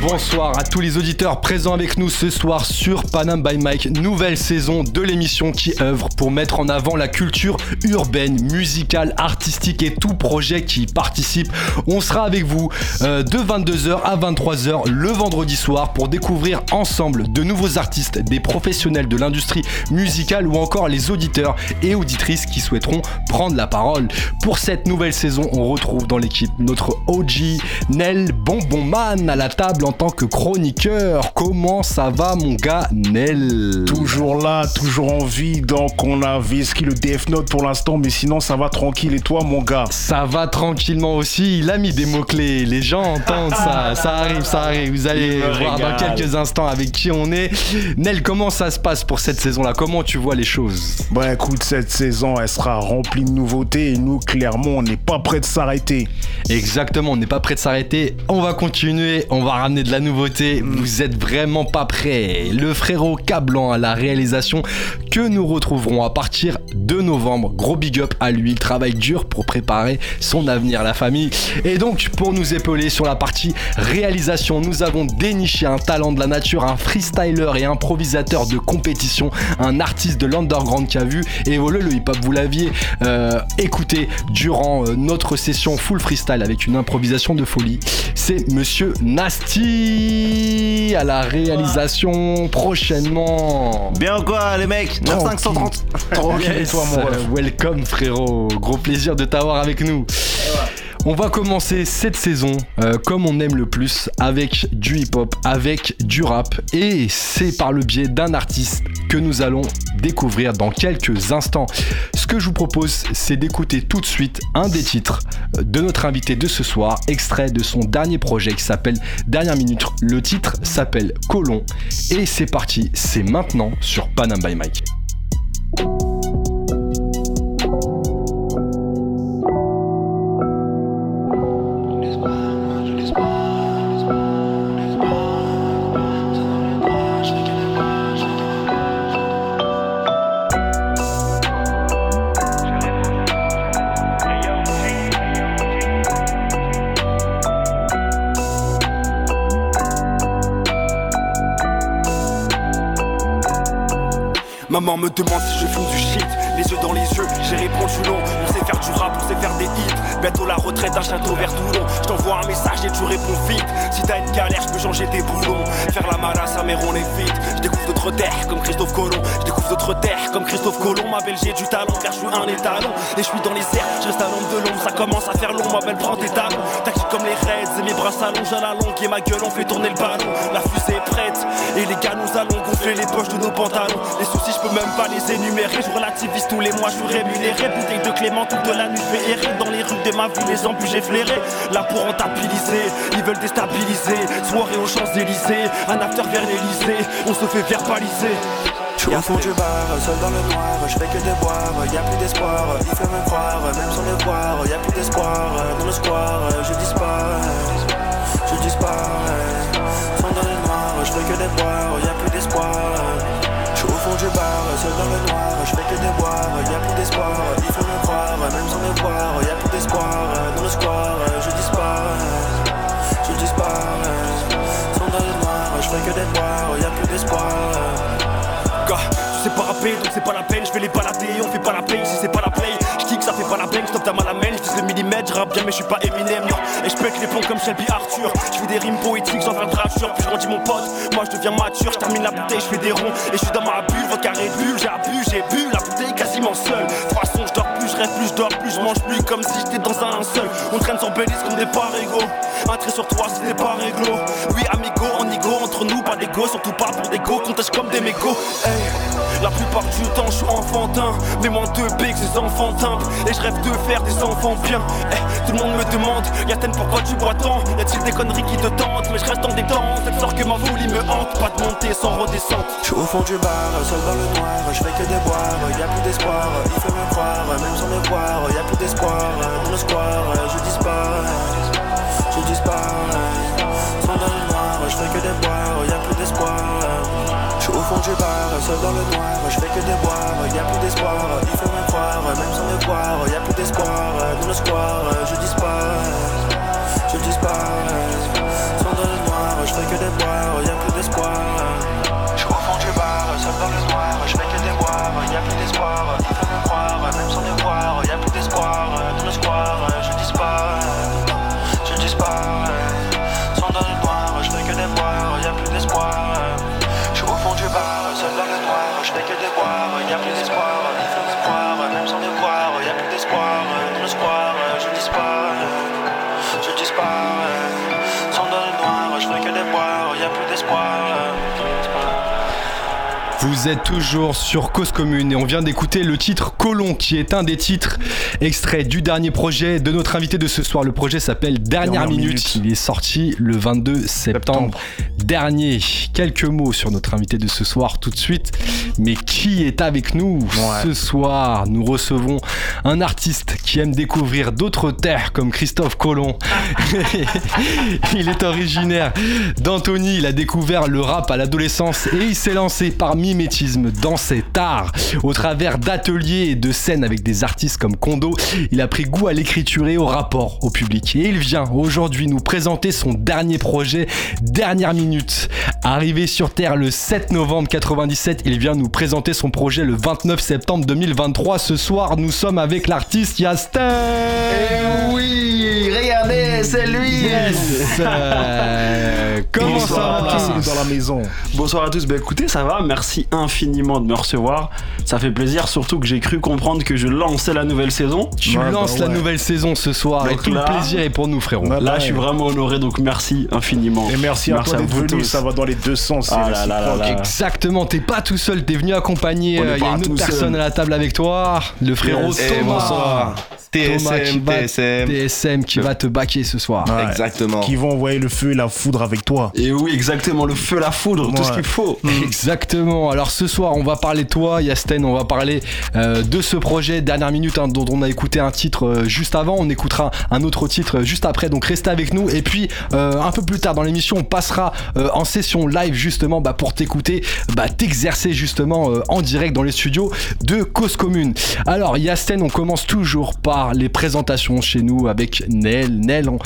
Bonsoir à tous les auditeurs présents avec nous ce soir sur Panam by Mike, nouvelle saison de l'émission qui œuvre pour mettre en avant la culture urbaine, musicale, artistique et tout projet qui y participe. On sera avec vous euh, de 22h à 23h le vendredi soir pour découvrir ensemble de nouveaux artistes, des professionnels de l'industrie musicale ou encore les auditeurs et auditrices qui souhaiteront prendre la parole. Pour cette nouvelle saison, on retrouve dans l'équipe notre OG Nel Bonbonman à la table en tant que chroniqueur. Comment ça va mon gars Nel Toujours là, toujours en vie, donc on a qui le Death Note pour l'instant, mais sinon ça va tranquille. Et toi mon gars Ça va tranquillement aussi, il a mis des mots-clés, les gens entendent ça, ça arrive, ça arrive. Vous allez voir dans quelques instants avec qui on est. Nel, comment ça se passe pour cette saison-là? Comment tu vois les choses? Bah écoute, cette saison, elle sera remplie de nouveautés et nous, clairement, on n'est pas prêt de s'arrêter. Exactement, on n'est pas prêt de s'arrêter. On va continuer, on va ramener de la nouveauté. Vous êtes vraiment pas prêts. Le frérot Cablan à la réalisation que nous retrouverons à partir de novembre. Gros big up à lui, il travaille dur pour préparer son avenir, la famille. Et donc, pour nous épauler sur la partie réalisation, nous avons déniché un talent de la nature, un freestyler et improvisateur de compétition, un artiste de l'underground qui a vu évoluer le hip-hop. Vous l'aviez euh, écouté durant euh, notre session full freestyle avec une improvisation de folie. C'est Monsieur À la réalisation prochainement. Bien quoi les mecs 9530 Tranquille. Toi mon Welcome frérot, gros plaisir de t'avoir avec nous. On va commencer cette saison euh, comme on aime le plus avec du hip-hop, avec du rap. Et c'est par le biais d'un artiste que nous allons découvrir dans quelques instants. Ce que je vous propose c'est d'écouter tout de suite un des titres de notre invité de ce soir, extrait de son dernier projet qui s'appelle Dernière Minute. Le titre s'appelle Colon et c'est parti, c'est maintenant sur Panam by Mike. Maman me demande si je fume du shit, les yeux dans les yeux, j'ai répondu non. On sait faire du rap, on sait faire des hits. Bientôt la retraite d'un château vert Toulon. Je t'envoie un message et tu réponds vite. Si t'as une galère, je peux changer tes boulons. Faire la malade, sa mère, on est vite. Je découvre d'autres terres comme Christophe Colomb. Terres comme Christophe Colomb. Ma belle, j'ai du talent car je suis un étalon. Et je suis dans les airs, je reste à l'ombre de l'ombre. Ça commence à faire long, ma belle, prends tes talons. Tactique comme les raids et mes bras s'allongent à la longue. Et ma gueule, on fait tourner le ballon. La fusée est prête. Et les gars, nous allons gonfler les poches de nos pantalons. Les soucis, je peux même pas les énumérer. Je relativise tous les mois, je suis rémunéré. Bouteille de Clément toute la nuit, je errer dans les rues de ma ville. Les embûches, j'ai flairé. Là pour rentabiliser, ils veulent déstabiliser. Soirée aux Champs-Élysées, un after vers l'Elysée. On se fait verbaliser. Je au fond du bar, seul dans le noir, je fais que de boire, y a plus d'espoir, il fait me croire, même sans le voir, y a plus d'espoir, dans le square, je disparais, je disparais, sans dans le noir, je fais que de boire, y a plus d'espoir, pas donc c'est pas la peine. Je vais les balader, on fait pas la peine si c'est pas la play. Je kick, ça fait pas la peine, stop ta mal à Je le millimètre, je bien, mais je suis pas Eminem, non. Et je pète les plombs comme Shelby Arthur. Je fais des rimes poétiques, j'en fais un. Puis je mon pote, moi je deviens mature. Je termine la bouteille, je fais des ronds. Et je suis dans ma bulle, votre carré bulle. J'ai bu, j'ai bu, la bouteille quasiment seule. De toute façon, je dors plus, je rêve plus, je dors plus, je mange plus comme si j'étais dans un seul. On traîne sur Bélis comme des parégos. Un trait sur toi, c'est des réglo. Oui, amigo, surtout pas pour des go, comptage comme des mégots. La plupart du temps je suis enfantin Mais moins de B que ces enfantins Et je rêve de faire des enfants bien. Eh, Tout le monde me demande Yaten pourquoi tu bois tant? Y a-t-il des conneries qui te tentent? Mais je reste en détente Cette sorte que ma folie me hante. Pas de montée sans redescente. Je au fond du bar, seul dans le noir. Je fais que des boire, y a plus d'espoir. Il fait me croire, même sans me voir. Y a plus d'espoir, dans le square. Je disparais, je disparais Sans dans le noir, je fais que des boire Y a plus d'espoir du bar, seul dans le noir, je fais que des boire, y a plus d'espoir, il faut me croire, même sans me voir, y a plus d'espoir, dans le square, je disparais, je disparais, sans dans le noir, je fais que des boire, y a plus d'espoir. Je au fond du bar, seul dans le noir, je fais que des boire, y a plus d'espoir, il faut me croire, même sans me voir, y a plus d'espoir, dans le square, je disparais, je disparais, que des boire, y a plus d'espoir, il faut me croire, même sans me voir, y a plus d'espoir, dans le square, je disparais, je disparais, sans dans le noir, je fais que des boire, y a plus d'espoir. Vous êtes toujours sur Cause Commune et on vient d'écouter le titre Colon qui est un des titres extraits du dernier projet de notre invité de ce soir. Le projet s'appelle Dernière, Dernière minute. Minute. Il est sorti le 22 septembre, dernier. Quelques mots sur notre invité de ce soir tout de suite. Mais qui est avec nous ce soir? Nous recevons un artiste qui aime découvrir d'autres terres comme Christophe Colomb. il est originaire d'Antony. Il a découvert le rap à l'adolescence et il s'est lancé par mimétisme dans cet art. Au travers d'ateliers et de scènes avec des artistes comme Kondo, il a pris goût à l'écriture et au rapport au public. Et il vient aujourd'hui nous présenter son dernier projet, Dernière Minute. Arrivé sur Terre le 7 novembre 97, il vient nous présenter son projet le 29 septembre 2023. Ce soir, nous sommes avec l'artiste Yastin. Oui, regardez, c'est lui. Yes. Euh, Comment Bonsoir, ça va dans la maison. Bonsoir à tous, bah écoutez, ça va, merci infiniment de me recevoir. Ça fait plaisir, surtout que j'ai cru comprendre que je lançais la nouvelle saison. Tu Ouais, lances bah la nouvelle saison ce soir et Donc tout là- le plaisir est pour nous frérot. Là, ouais. je suis vraiment honoré, donc merci infiniment. Et merci à toi d'être vous ça va dans les deux sens. Ah là là là. Exactement, t'es pas tout seul, t'es venu est euh, il y a une autre seul. personne à la table avec toi, le frérot Yes. Thomas. bonsoir. TSM, TSM. TSM qui va te baquer ce soir. Ouais. Exactement. Qui vont envoyer le feu et la foudre avec toi. Et oui, exactement, le feu, la foudre, tout ce qu'il faut. Exactement. Alors ce soir, on va parler de toi, Yasten. On va parler euh, de ce projet dernière minute hein, dont on a écouté un titre euh, juste avant. On écoutera un autre titre euh, juste après. Donc restez avec nous. Et puis euh, un peu plus tard dans l'émission, on passera euh, en session live justement bah, pour t'écouter, bah, t'exercer justement euh, en direct dans les studios de Cause Commune. Alors Yasten, on commence toujours par les présentations chez nous avec Nel. Nel, on-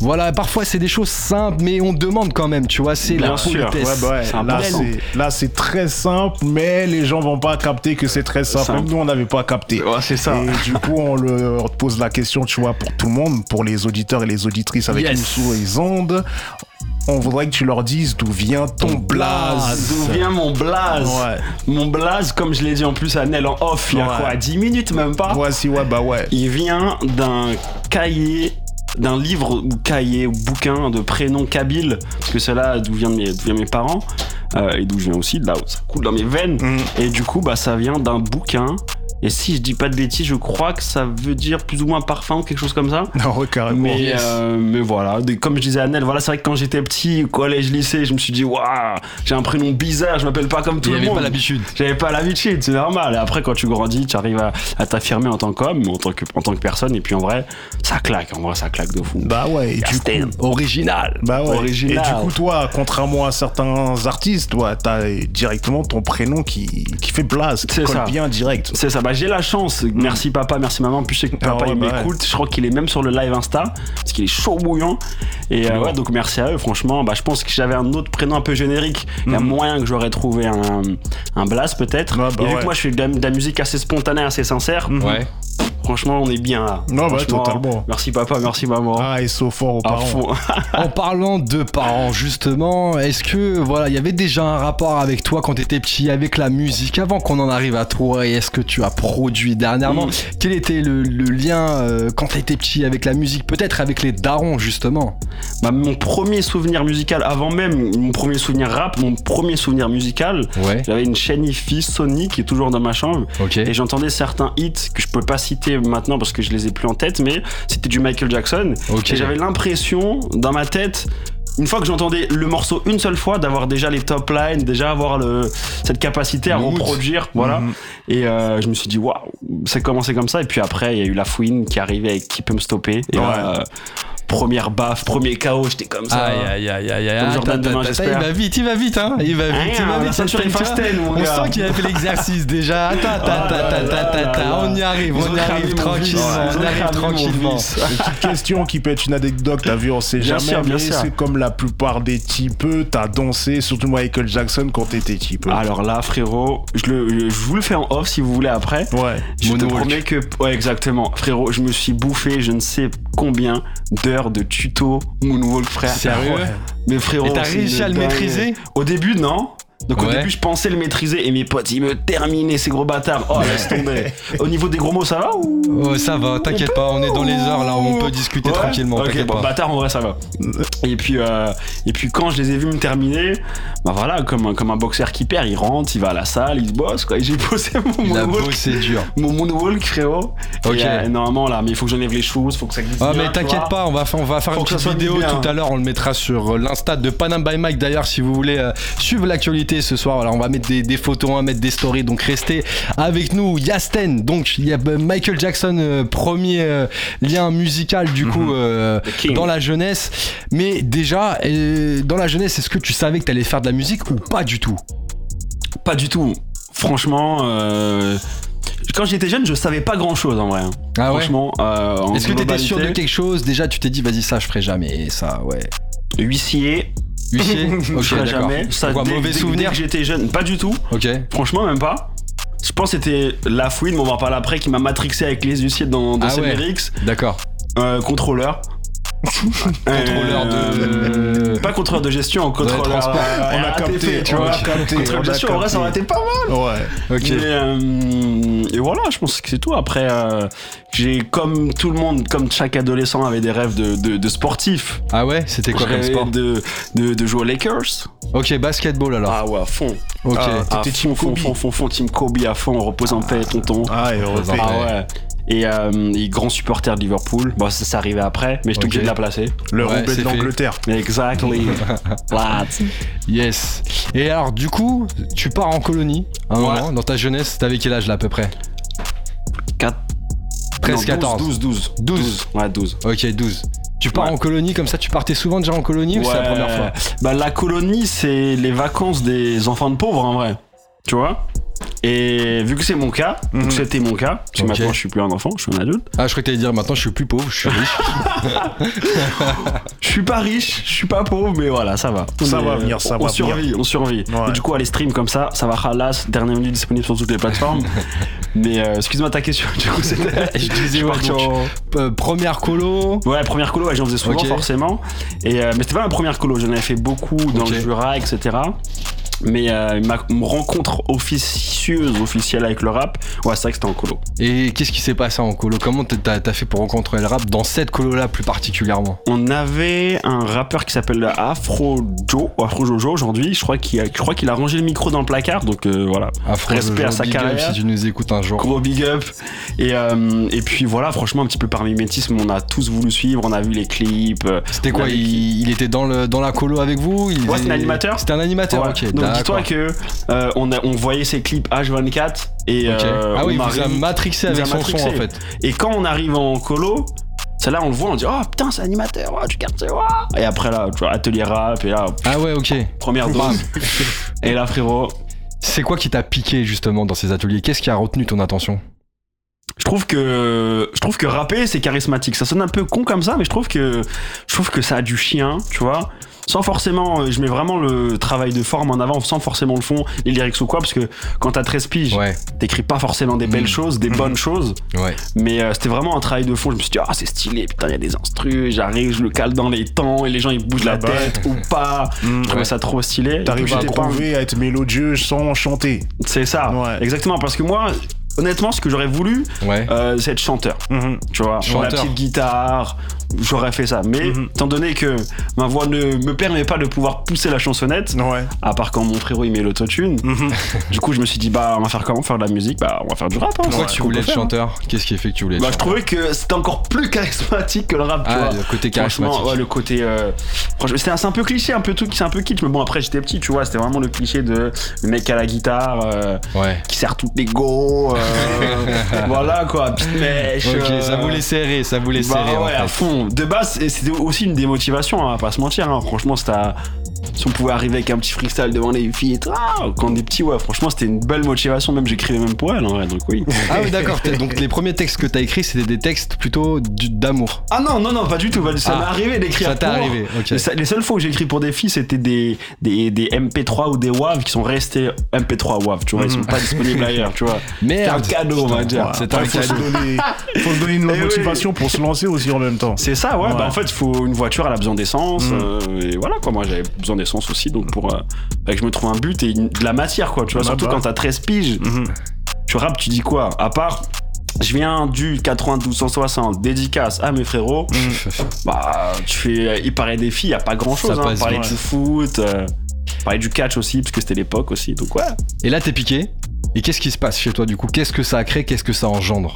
voilà. Parfois c'est des choses simples, mais on demande quand même. Tu vois, c'est la Bien sûr. politesse. Ouais, bah ouais. Là, c'est, très simple, mais les gens vont pas capter que c'est très simple. Nous, on n'avait pas capté. Ouais, c'est ça. Et du coup, on pose la question, tu vois, pour tout le monde, pour les auditeurs et les auditrices avec Yes. nous sur les ondes. On voudrait que tu leur dises d'où vient ton blaze. D'où vient mon blaze Ouais. Mon blaze, comme je l'ai dit en plus à Nel en off, il y a Ouais. quoi 10 minutes même pas Voici, ouais, bah ouais. Il vient d'un cahier, d'un livre ou cahier ou bouquin de prénom kabyle, parce que c'est là d'où viennent mes, mes parents, euh, et d'où je viens aussi, de là où ça coule dans mes veines. Mhm. Et du coup, bah, ça vient d'un bouquin. Et si je dis pas de bêtises, je crois que ça veut dire plus ou moins parfum ou quelque chose comme ça. Non, ouais, carrément. Mais, euh, mais voilà, comme je disais à Nel, voilà, c'est vrai que quand j'étais petit, collège, lycée, je me suis dit, waouh, j'ai un prénom bizarre, je m'appelle pas comme tout le monde. pas l'habitude. J'avais pas l'habitude, c'est normal. Et après, quand tu grandis, tu arrives à, à t'affirmer en tant qu'homme, en tant que, en tant que personne. Et puis en vrai, ça claque. En vrai, ça claque de fou. Bah ouais, et du coup, Yasten. Original. Bah ouais. Original. Et du coup, toi, contrairement à certains artistes, toi, t'as directement ton prénom qui, qui fait place, qui C'est colle ça. bien direct. C'est ça, bah j'ai la chance. Merci papa, merci maman. Puis je sais que Ah papa ouais, il bah ouais. m'écoute. Je crois qu'il est même sur le live Insta parce qu'il est chaud bouillant. Et euh, ouais, donc merci à eux. Franchement, bah je pense que j'avais un autre prénom un peu générique. Il y a moyen que j'aurais trouvé un, un blast peut-être. Ouais, bah Et vu ouais. que moi je fais de la, de la musique assez spontanée, assez sincère. Ouais. Franchement, on est bien là. Non, bah, totalement. Merci papa, merci maman. Ah, et sauf fort aux à parents. fond. En parlant de parents, justement, est-ce que voilà, il y avait déjà un rapport avec toi quand t'étais petit, avec la musique, avant qu'on en arrive à toi et est-ce que tu as produit dernièrement Mm. Quel était le, le lien euh, quand t'étais petit avec la musique Peut-être avec les darons, justement. Bah, mon premier souvenir musical, avant même mon premier souvenir rap, mon premier souvenir musical, Ouais. j'avais une chaîne IFI Sony qui est toujours dans ma chambre. Ok. Et j'entendais certains hits que je peux pas citer maintenant parce que je les ai plus en tête, mais c'était du Michael Jackson. Et j'avais l'impression, dans ma tête, une fois que j'entendais le morceau une seule fois, d'avoir déjà les top lines, déjà avoir le, cette capacité à mood. reproduire, voilà. Mhm. Et euh, je me suis dit, waouh, ça commencé comme ça. Et puis après, il y a eu la fouine qui arrivait avec Qui peut me stopper. Et là, euh, première baffe, premier KO, j'étais comme ça. Aïe aïe aïe aïe aïe. Comme Attends, Jordan demain, j'espère. Il va vite, il va vite, hein. Il va vite, il va vite. vois. fasten, mon On sent qu'il a fait l'exercice déjà. Attends, attends, attends, attends, attends. On y arrive, on y arrive tranquillement. On arrive tranquillement. vice. Petite question qui peut être une anecdote, t'as vu, on sait Bien jamais, sûr, bien mais sûr. c'est comme la plupart des types, t'as dansé, surtout Michael Jackson quand t'étais type. Alors là, frérot, je, le, je vous le fais en off si vous voulez après. Ouais. Je te promets que. Ouais, exactement. Frérot, je me suis bouffé je ne sais combien d'heures de tuto Moonwalk, frère. Sérieux? Mais frérot. Et t'as réussi à le maîtriser? Au début, non. Donc au Ouais. début, je pensais le maîtriser et mes potes, ils me terminaient ces gros bâtards. Oh, laisse tomber. Au niveau des gros mots, ça va ou? Oh, ça va, t'inquiète pas, on est dans les heures là où on peut discuter Ouais tranquillement. Ok, T'inquiète bon, pas. bâtard, en vrai, ça va. Et puis, euh, et puis quand je les ai vus me terminer, bah voilà, comme un, comme un boxeur qui perd, il rentre, il va à la salle, il se bosse, quoi. Et j'ai posé mon Il moonwalk, bossé dur. mon moonwalk, frérot. Ok. Et, euh, normalement, là, mais il faut que j'enlève les choses, faut que ça glisse Ah bien, mais t'inquiète pas, on va, on va faire Faut une petite vidéo bien. tout à l'heure, on le mettra sur euh, l'insta de Panam by Mike d'ailleurs si vous voulez euh, suivre l'actualité ce soir. Voilà, on va mettre des, des photos, on va mettre des stories, donc restez avec nous. Yasten, donc il y a euh, Michael Jackson, euh, premier euh, lien musical du coup euh, The King. dans la jeunesse. Mais déjà, euh, dans la jeunesse, est-ce que tu savais que t'allais faire de la musique ou pas du tout? Pas du tout. Franchement, euh, quand j'étais jeune, je savais pas grand chose en vrai. Ah ouais? Franchement, euh, en Est-ce que t'étais sûr de quelque chose? Déjà, tu t'es dit, vas-y, ça, je ferai jamais. Ça, ouais. Huissier, Huissier je Ok, ferai d'accord. jamais. Ça, dès- mauvais dès- souvenir que j'étais jeune, pas du tout. Ok. Franchement, même pas. Je pense que c'était la fouine, mais on va en parler après, qui m'a matrixé avec les huissiers dans, dans Ah ouais. D'accord. Euh, contrôleur. Contrôleur Euh, de. Pas contrôleur de gestion, contrôleur. transport. euh, On a RATP, capté, tu on vois. a Contrôleur on de a gestion, en vrai, ça aurait été pas mal. Ouais. Ok. Mais, euh, et voilà, je pense que c'est tout. Après, euh, j'ai, comme tout le monde, comme chaque adolescent avait des rêves de, de, de sportif. Ah ouais C'était quoi comme sport de, de, de jouer aux Lakers. Ok, basketball alors. Ah ouais, à fond. ok. Ah, À fond, team fond, Kobe. fond, fond, fond, team Kobe à fond, repose en paix, tonton. Ah, et. Ah ouais. Et, euh, et grand supporter de Liverpool. Bon, ça, ça arrivait après, mais j'étais Ok. obligé de la placer. Le Ouais, roublé de l'Angleterre. Exactly. Yes. Et alors, du coup, tu pars en colonie un Ouais. moment, dans ta jeunesse. T'avais quel âge là à peu près? 4. 13, 14. 12, 12. 12. Ouais, 12. Ok, 12. Tu pars Ouais. en colonie comme ça, tu partais souvent déjà en colonie ou c'est la première fois? Bah, la colonie, c'est les vacances des enfants de pauvres en vrai. Tu vois? Et vu que c'est mon cas, vu Mhm. que c'était mon cas, parce que maintenant je suis plus un enfant, je suis un adulte. Ah, je crois que t'allais dire maintenant je suis plus pauvre, je suis riche. Je suis pas riche, je suis pas pauvre, mais voilà, ça va. Ça Mais, va venir, ça on va survit, On survit, Ouais. Et du coup, à les streams comme ça, ça va halas, dernière minute disponible sur toutes les plateformes. mais euh, excuse-moi ta question, du coup, c'était. je disais, ouais, donc, euh, première colo. Ouais, première colo, ouais, j'en faisais souvent forcément. Et, euh, mais c'était pas ma première colo, j'en avais fait beaucoup dans le Jura, etc. Mais euh, ma rencontre officielle avec le rap, ouais, c'est vrai que c'était en colo. Et qu'est-ce qui s'est passé en colo? Comment t'as t'as fait pour rencontrer le rap dans cette colo là plus particulièrement? On avait un rappeur qui s'appelle Afro Joe, Afro Jojo aujourd'hui. Je crois qu'il a, je crois qu'il a rangé le micro dans le placard, donc euh, voilà. Afro Respect Jojo, à sa big up si tu nous écoutes un jour. Gros big up. Et, euh, et puis voilà, franchement, un petit peu par mimétisme, on a tous voulu suivre, on a vu les clips. euh, C'était quoi? il, était dans, le, dans la colo avec vous? Il Ouais, c'était un animateur. C'était un animateur, Ouais. ok. Donc dis-toi que euh, on, a- on voyait ses clips H24 et Ok. euh, ah oui, on il vous a matrixé avec a son matrixé. son en fait. Et quand on arrive en colo, c'est là on le voit, on dit oh putain c'est animateur, oh, du quartier, oh. Et après là, tu vois, atelier rap et là Ah ouais, ok. première dose. et là frérot, C'est quoi qui t'a piqué justement dans ces ateliers? Qu'est-ce qui a retenu ton attention? Je trouve que je trouve que rapper c'est charismatique. Ça sonne un peu con comme ça, mais je trouve que je trouve que ça a du chien, tu vois. Sans forcément, euh, je mets vraiment le travail de forme en avant, sans forcément le fond, les lyrics ou quoi, parce que quand t'as 13 piges, Ouais, t'écris pas forcément des belles Mm. choses, des bonnes choses, ouais. mais euh, c'était vraiment un travail de fond. Je me suis dit, ah, c'est stylé, putain, il y a des instrus, j'arrive, je le cale dans les temps, et les gens ils bougent la tête ou pas. Mm. Je trouvais ça trop stylé. T'arrives J'étais à prouver à être mélodieux sans chanter. C'est ça, Ouais. exactement, parce que moi, honnêtement, ce que j'aurais voulu, Ouais. euh, c'est être chanteur. Mhm. Tu vois, Chanteur. la petite guitare, j'aurais fait ça. Mais Mhm. étant donné que ma voix ne me permet pas de pouvoir pousser la chansonnette, Ouais. à part quand mon frérot il met l'autotune, Mhm. du coup je me suis dit bah on va faire comment? Faire de la musique? Bah on va faire du rap. Hein, Pourquoi tu voulais être faire, hein. chanteur? Qu'est-ce qui a fait que tu voulais être Bah je trouvais que c'était encore plus charismatique que le rap, tu Ah, vois. le côté Franchement, charismatique. ouais, le côté. euh, franchement, c'était un, c'est un peu cliché, un peu tout, c'est un peu kitsch, mais bon, après j'étais petit, tu vois, c'était vraiment le cliché de le mec à la guitare euh, Ouais. qui sert toutes les go, euh, voilà quoi, petite mèche. Ok, euh, ça voulait serrer, ça voulait bah serrer en à fond. De base, c'était aussi une démotivation, hein, va pas se mentir. hein. Franchement, c'était. à- Si on pouvait arriver avec un petit freestyle devant les filles et tout, ah, quand on est petit, ouais, franchement, c'était une belle motivation. Même j'écrivais même pour elle, en vrai, donc oui. Ah oui, d'accord. Donc les premiers textes que t'as écrits, c'était des textes plutôt d'amour. Ah non, non, non, pas du tout. Ça Ah, m'est arrivé d'écrire ça t'est arrivé, ok. Les, se- les seules fois où j'ai écrit pour des filles, c'était des, des, des MP3 ou des WAV qui sont restés MP3 WAV, tu vois, ils sont pas disponibles ailleurs, tu vois. C'est un cadeau, on va dire. C'est un Ouais, faut, se cadeau. donner, faut se dononner une Eh oui. motivation pour se lancer aussi en même temps. C'est ça, ouais, Ouais. Bah, en fait, il faut une voiture, elle a besoin d'essence. Mm. euh, et voilà, quoi. Moi, j'avais besoin d'essence aussi, donc pour euh, bah, que je me trouve un but et une- de la matière, quoi. Tu vois, Ah surtout bah. quand t'as 13 piges, Mhm. tu rappes, tu dis quoi? À part. Je viens du 92-160, dédicace à mes frérots. Bah, tu fais. Il paraît des filles, y a pas grand chose. Hein. Parler ouais. du foot, euh, parler du catch aussi, parce que c'était l'époque aussi. Donc, ouais. Et là, t'es piqué. Et qu'est-ce qui se passe chez toi du coup? Qu'est-ce que ça a créé? Qu'est-ce que ça engendre?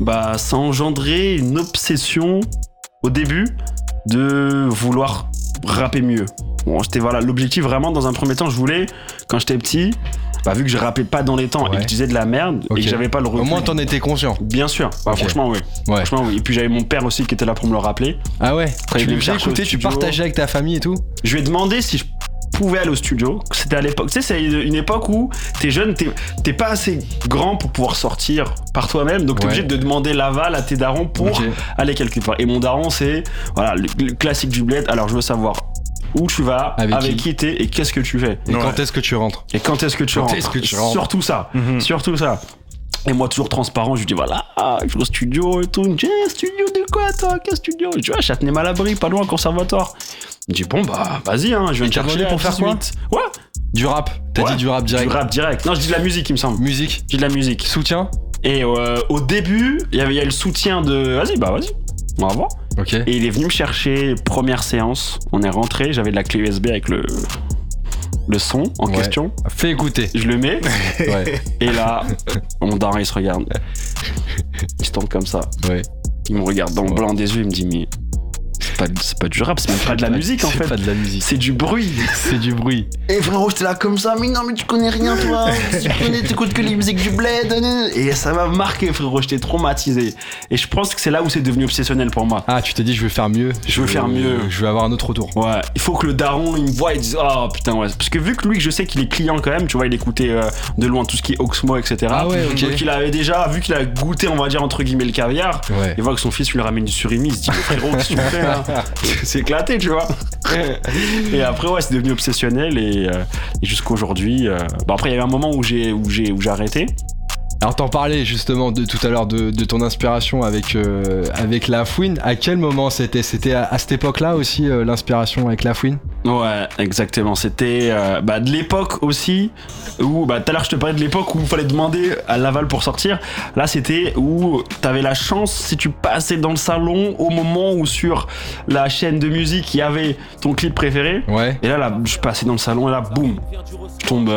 Bah, ça a engendré une obsession au début de vouloir rapper mieux. Bon, c'était voilà, l'objectif vraiment dans un premier temps, je voulais, quand j'étais petit, bah, vu que je rappais pas dans les temps et que je disais de la merde et que j'avais pas le Au recul. moins, t'en étais conscient. Bien sûr, Bah, franchement oui. Ouais. Franchement oui. Et puis j'avais mon père aussi qui était là pour me le rappeler. Ah ouais il Tu au écouter, tu partageais avec ta famille et tout? Je lui ai demandé si je pouvais aller au studio. C'était à l'époque, tu sais, c'est une époque où t'es jeune, t'es pas assez grand pour pouvoir sortir par toi-même, donc t'es Ouais. obligé de demander l'aval à tes darons pour aller quelque part. Et mon daron, c'est voilà le, le classique du bled. Alors je veux savoir où tu vas, Avec avec, qui qui t'es et qu'est-ce que tu fais. Et Ouais. quand est-ce que tu rentres Et quand est-ce que tu Quand rentres. est-ce que tu rentres Surtout ça. Mhm. Surtout ça. Et moi, toujours transparent, je lui dis voilà, je vais au studio et tout. Il me dit, Eh, studio de quoi, toi? Quel studio? Je dis, Châtenay-Malabry, pas loin, conservatoire. Il me dit, bon, bah, vas-y, hein, je viens Et te chercher pour faire quoi? 18. Ouais, Du rap T'as Ouais. dit du rap direct du rap direct. Non, je dis de la musique, il me semble. Musique Je dis de la musique. Soutien Et euh, au début, il y avait y a le soutien de. Vas-y, bah, vas-y, on va voir. Et il est venu me chercher, première séance. On est rentré, j'avais de la clé USB avec le, le son en Ouais. question. Fais écouter. Je le mets, Ouais. et là, mon daron, il se regarde. Il se tombe comme ça. Ouais. Il me regarde dans le blanc des yeux, il me dit, mais pas, c'est pas du rap, c'est même pas de la musique en C'est fait. pas de la musique. C'est du bruit. C'est du bruit. Et frérot, j'étais là comme ça, mais non, mais tu connais rien, toi. tu connais, t'écoutes que les musiques du bled. Et ça m'a marqué, frérot, j'étais traumatisé. Et je pense que c'est là où c'est devenu obsessionnel pour moi. Ah, tu t'es dit, je veux faire mieux. Je veux faire mieux. Je veux avoir un autre retour. Ouais, il faut que le daron il me voit et dise Oh putain, ouais. Parce que vu que lui, je sais qu'il est client quand même, tu vois, il écoutait euh, de loin tout ce qui est Oxmo, etc. Ah ouais, ok. Donc il avait déjà, vu qu'il a goûté, on va dire, entre guillemets, le caviar, Ouais. il voit que son fils lui ramène du surimi, il se dit Frérot, qu'est-ce que tu me fais là? C'est éclaté, tu vois. et après, ouais, c'est devenu obsessionnel et, euh, et jusqu'à aujourd'hui. euh, Bon, après, il y avait un moment où j'ai où j'ai où j'ai arrêté. Alors t'en parlais justement de tout à l'heure de, de ton inspiration avec euh, avec la fouine. À quel moment c'était? C'était à, à cette époque-là aussi euh, l'inspiration avec la fouine? Ouais, exactement. C'était euh, bah, de l'époque aussi où, bah, tout à l'heure je te parlais de l'époque où il fallait demander à Laval pour sortir. Là, c'était où t'avais la chance si tu passais dans le salon au moment où sur la chaîne de musique il y avait ton clip préféré. Ouais. Et là, là, je passais dans le salon et là, boum, je tombe.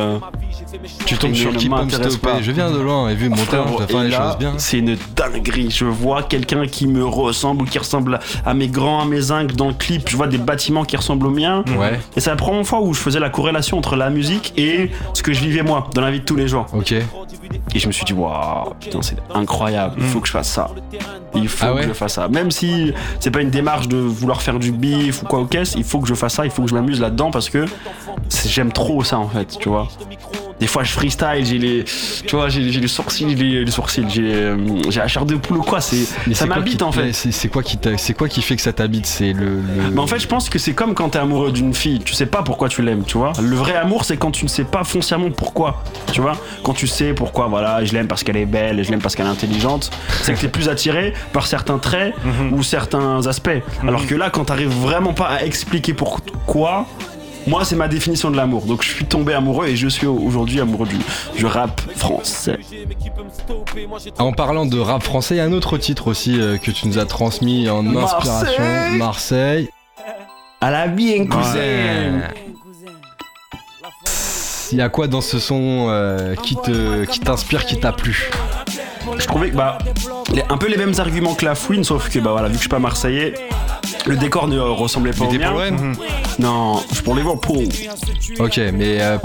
Tu tombes sur qui m'intéresse pas. Je viens de loin et vu mon talent, je dois faire et les là, choses bien. C'est une dinguerie. Je vois quelqu'un qui me ressemble ou qui ressemble à mes grands, à mes ingles dans le clip. Je vois des bâtiments qui ressemblent aux miens. Ouais. Et c'est la première fois où je faisais la corrélation entre la musique et ce que je vivais moi dans la vie de tous les jours. Ok. Et je me suis dit, waouh, putain, c'est incroyable, il faut que je fasse ça. Il faut Ah ouais que je fasse ça. Même si c'est pas une démarche de vouloir faire du bif ou quoi au caisse, il faut que je fasse ça, il faut que je m'amuse là-dedans parce que j'aime trop ça en fait, tu vois. Des fois je freestyle, j'ai les, tu vois, j'ai j'ai les sourcils, les, les sourcils, j'ai euh, j'ai la chair de poule ou quoi, c'est Mais ça m'habite te en fait. C'est c'est quoi qui t'a- c'est quoi qui fait que ça t'habite? C'est le. le- Mais en fait, je pense que c'est comme quand t'es amoureux d'une fille, tu sais pas pourquoi tu l'aimes, tu vois. Le vrai amour, c'est quand tu ne sais pas foncièrement pourquoi, tu vois. Quand tu sais pourquoi, voilà, je l'aime parce qu'elle est belle, je l'aime parce qu'elle est intelligente, c'est que t'es plus attiré par certains traits ou certains aspects. Alors que là, quand t'arrives vraiment pas à expliquer pourquoi, moi, c'est ma définition de l'amour. Donc, je suis tombé amoureux et je suis aujourd'hui amoureux du, du rap français. En parlant de rap français, il y a un autre titre aussi euh, que tu nous as transmis en inspiration. Marseille Marseille. À la bien, cousin. Il y a quoi dans ce son euh, qui te qui t'inspire, qui t'a plu? Je trouvais que bah les- un peu les mêmes arguments que la fouine sauf que bah voilà vu que je suis pas marseillais le décor ne ressemblait pas au mien. Mhm. pour Non, je suis pour les Liverpool. Ok, mais euh,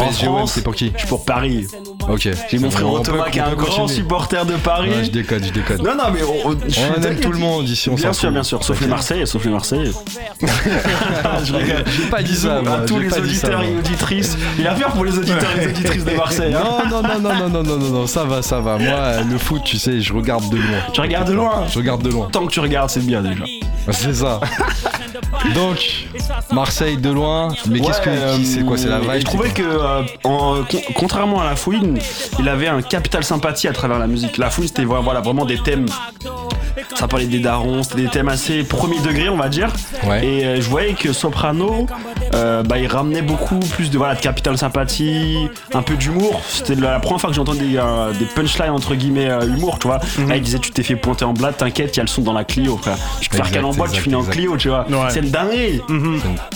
c'est pour qui Je suis pour Paris. Ok. J'ai mon frère Thomas qui est un grand supporter de Paris. Je déconne, je déconne. Non, non, mais on, on, on aime tout le monde ici. On bien sûr, bien sûr, sauf les Marseillais, sauf les Marseillais. je rigole. J'ai pas dit ça. Tous les auditeurs et auditrices. Il a peur pour les auditeurs et auditrices de Marseille. Hein. Non, non, non, non, non, non, non, non, ça va, ça va. Moi, le foot, tu sais, je regarde de loin. Tu regardes de loin Je regarde de loin. Tant que tu regardes, c'est bien déjà. C'est ça. Donc, Marseille de loin, mais qu'est-ce que c'est quoi C'est la euh, vibe Je trouvais que, euh, en- con- contrairement à la fouine, il avait un capital sympathie à travers la musique. La fouine, c'était voilà, vraiment des thèmes. Ça parlait des darons, c'était des thèmes assez premier degré, on va dire. Ouais. Et euh, je voyais que Soprano, euh, bah, il ramenait beaucoup plus de voilà de capital sympathie, un peu d'humour. C'était la première fois que j'entendais des, euh, des punchlines entre guillemets euh, humour, tu vois. Mhm. Là, il disait tu t'es fait pointer en blague, t'inquiète, il y a le son dans la Clio, frère. Tu peux faire Exact, qu'un en boîte, tu exact, finis en. Clio, tu vois. Ouais. C'est une dinguerie.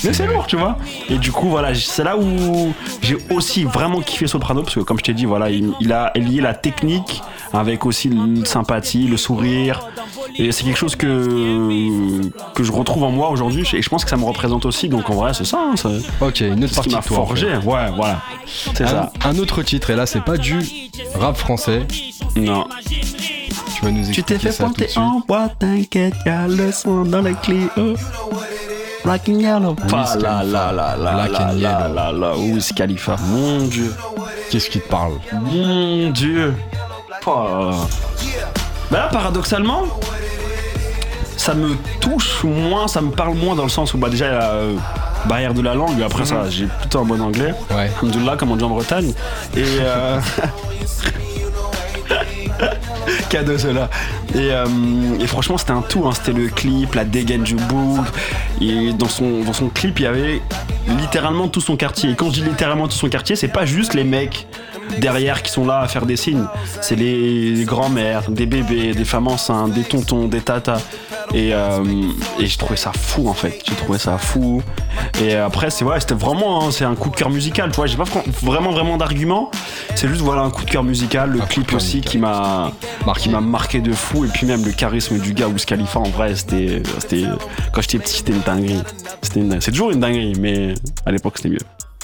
Mais c'est lourd, tu vois. Et du coup, voilà, c'est là où j'ai aussi vraiment kiffé Soprano, parce que comme je t'ai dit, voilà, il, il a lié la technique avec aussi la sympathie, le sourire. Et c'est quelque chose que, que je retrouve en moi aujourd'hui, et je pense que ça me représente aussi, donc en vrai, c'est ça. hein, Ok, une autre qui partie m'a en forgé. fait. Ouais, voilà. C'est ça. Un, autre titre, et là, c'est pas du rap français. Non. Tu vas nous expliquer ça tout de suite. boîte, t'inquiète, y'a le son dans la clé. Black and yellow. Wiz Ah là là là là Black là and là yellow. là là. Wiz Khalifa? Mon dieu. Qu'est-ce qui te parle? Mon dieu. Oh là là. Bah là, paradoxalement, ça me touche moins, ça me parle moins dans le sens où bah déjà il y a euh, barrière de la langue, après ça j'ai plutôt un bon anglais. Ouais. Alhamdoulilah, comme on dit en Bretagne. Et. Euh... Cadeau cela. Et, euh, et franchement, c'était un tout. hein. C'était le clip, la dégaine du. Et dans son, dans son clip, il y avait littéralement tout son quartier. Et quand je dis littéralement tout son quartier, c'est pas juste les mecs derrière qui sont là à faire des signes. C'est les grands-mères, des bébés, des femmes enceintes, des tontons, des tatas. Et, euh, et j'ai trouvé ça fou en fait. J'ai trouvé ça fou. Et après, c'est ouais, c'était vraiment hein, c'est un coup de cœur musical. Tu vois, j'ai pas vraiment vraiment d'arguments. C'est juste voilà un coup de cœur musical. Le Un clip aussi musical. qui m'a Marqué. m'a marqué de fou. Et puis même le charisme du gars Wiz Khalifa en vrai, c'était c'était quand j'étais petit, c'était une dinguerie. C'était c'est toujours une dinguerie, mais à l'époque c'était mieux.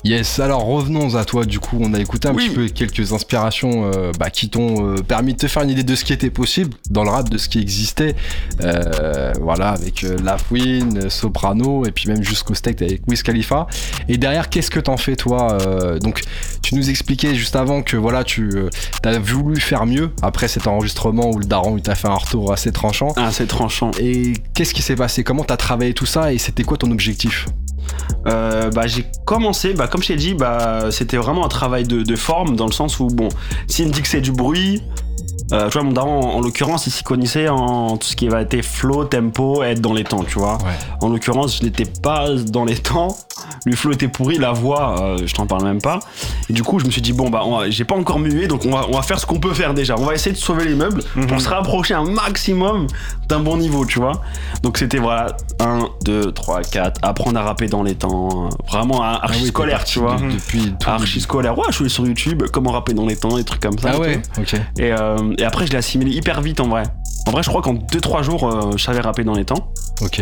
Yes, alors revenons à toi. Du coup, on a écouté un Oui. petit peu quelques inspirations euh, bah, qui t'ont euh, permis de te faire une idée de ce qui était possible dans le rap, de ce qui existait. Euh, voilà, avec euh, La Fouine, Soprano, et puis même jusqu'au steak avec Wiz Khalifa. Et derrière, qu'est-ce que t'en fais, toi Euh, Donc, tu nous expliquais juste avant que voilà, tu as voulu faire mieux après cet enregistrement où le daron il t'a fait un retour assez tranchant. Ah, c'est tranchant. Et qu'est-ce qui s'est passé? Comment t'as travaillé tout ça? Et c'était quoi ton objectif? Euh, bah, j'ai commencé, bah, comme je t'ai dit, bah, c'était vraiment un travail de, de forme dans le sens où, bon, s'il me dit que c'est du bruit, euh, tu vois, mon daron, en, en l'occurrence, il s'y connaissait en tout ce qui va être flow, tempo, être dans les temps, tu vois. Ouais. En l'occurrence, je n'étais pas dans les temps. Le flow était pourri, la voix, euh, je t'en parle même pas. Et du coup, je me suis dit, bon, bah, j'ai pas encore mué, donc on va, on va faire ce qu'on peut faire déjà. On va essayer de sauver les meubles pour se rapprocher un maximum d'un bon niveau, tu vois. Donc c'était, voilà, 1, 2, 3, 4, apprendre à rapper dans les temps. Vraiment Ah archi oui, scolaire, tu vois. de- depuis tout Archi scolaire. Ouais, je suis sur YouTube, comment rapper dans les temps, des trucs comme ça. Ah ouais, ok. Et, euh, et après, je l'ai assimilé hyper vite en vrai. En vrai, je crois qu'en 2-3 jours, euh, je savais rapper dans les temps. Ok.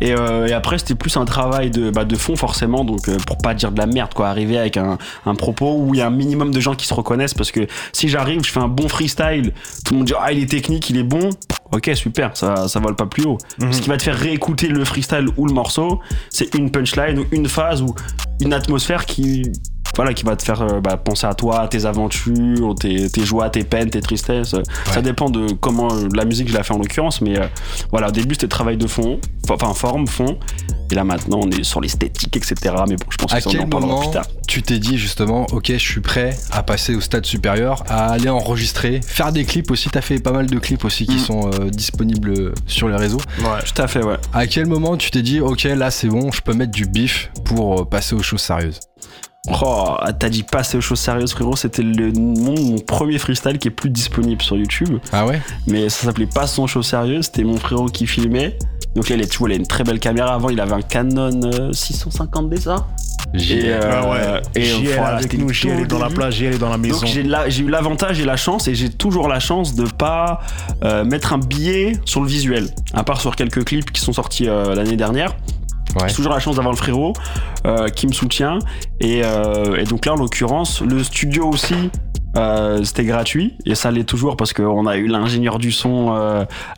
Et, euh, et après, c'était plus un travail de, bah, de fond, forcément, donc euh, pour pas dire de la merde, quoi. Arriver avec un, un propos où il y a un minimum de gens qui se reconnaissent, parce que si j'arrive, je fais un bon freestyle, tout le monde dit Ah, il est technique, il est bon. Ok, super, ça, ça vole pas plus haut. Ce qui va te faire réécouter le freestyle ou le morceau, c'est une punchline ou une phase ou une atmosphère qui. Voilà, qui va te faire euh, bah, penser à toi, à tes aventures, tes, tes joies, tes peines, tes tristesses. Ça dépend de comment euh, la musique je la fais en l'occurrence, mais euh, voilà, au début c'était travail de fond, enfin forme, fond, et là maintenant on est sur l'esthétique, etc. Mais bon, je pense À que ça on en parlera moment plus tard. tu t'es dit justement, ok, je suis prêt à passer au stade supérieur, à aller enregistrer, faire des clips aussi? T'as fait pas mal de clips aussi qui Mm. sont euh, disponibles sur les réseaux. Tout à fait, ouais. À quel moment tu t'es dit, ok, là c'est bon, je peux mettre du bif pour passer aux choses sérieuses? Oh, t'as dit passer aux choses sérieuses, frérot. C'était le, mon, mon premier freestyle qui est plus disponible sur YouTube. Ah ouais Mais ça s'appelait pas son choses sérieuses. C'était mon frérot qui filmait. Donc là, il est, tu vois, il a une très belle caméra. Avant, il avait un Canon euh, 650D, ça? J'ai. Et, euh, Ah ouais. et JL voilà, avec nous, est tout dans la plage, JL est dans la maison. Donc j'ai la- j'ai eu l'avantage et la chance, et j'ai toujours la chance de pas euh, mettre un billet sur le visuel, à part sur quelques clips qui sont sortis euh, l'année dernière. Ouais. J'ai toujours la chance d'avoir le frérot euh, qui me soutient. Et, euh, et donc là, en l'occurrence, le studio aussi Euh, c'était gratuit et ça l'est toujours parce qu'on a eu l'ingénieur du son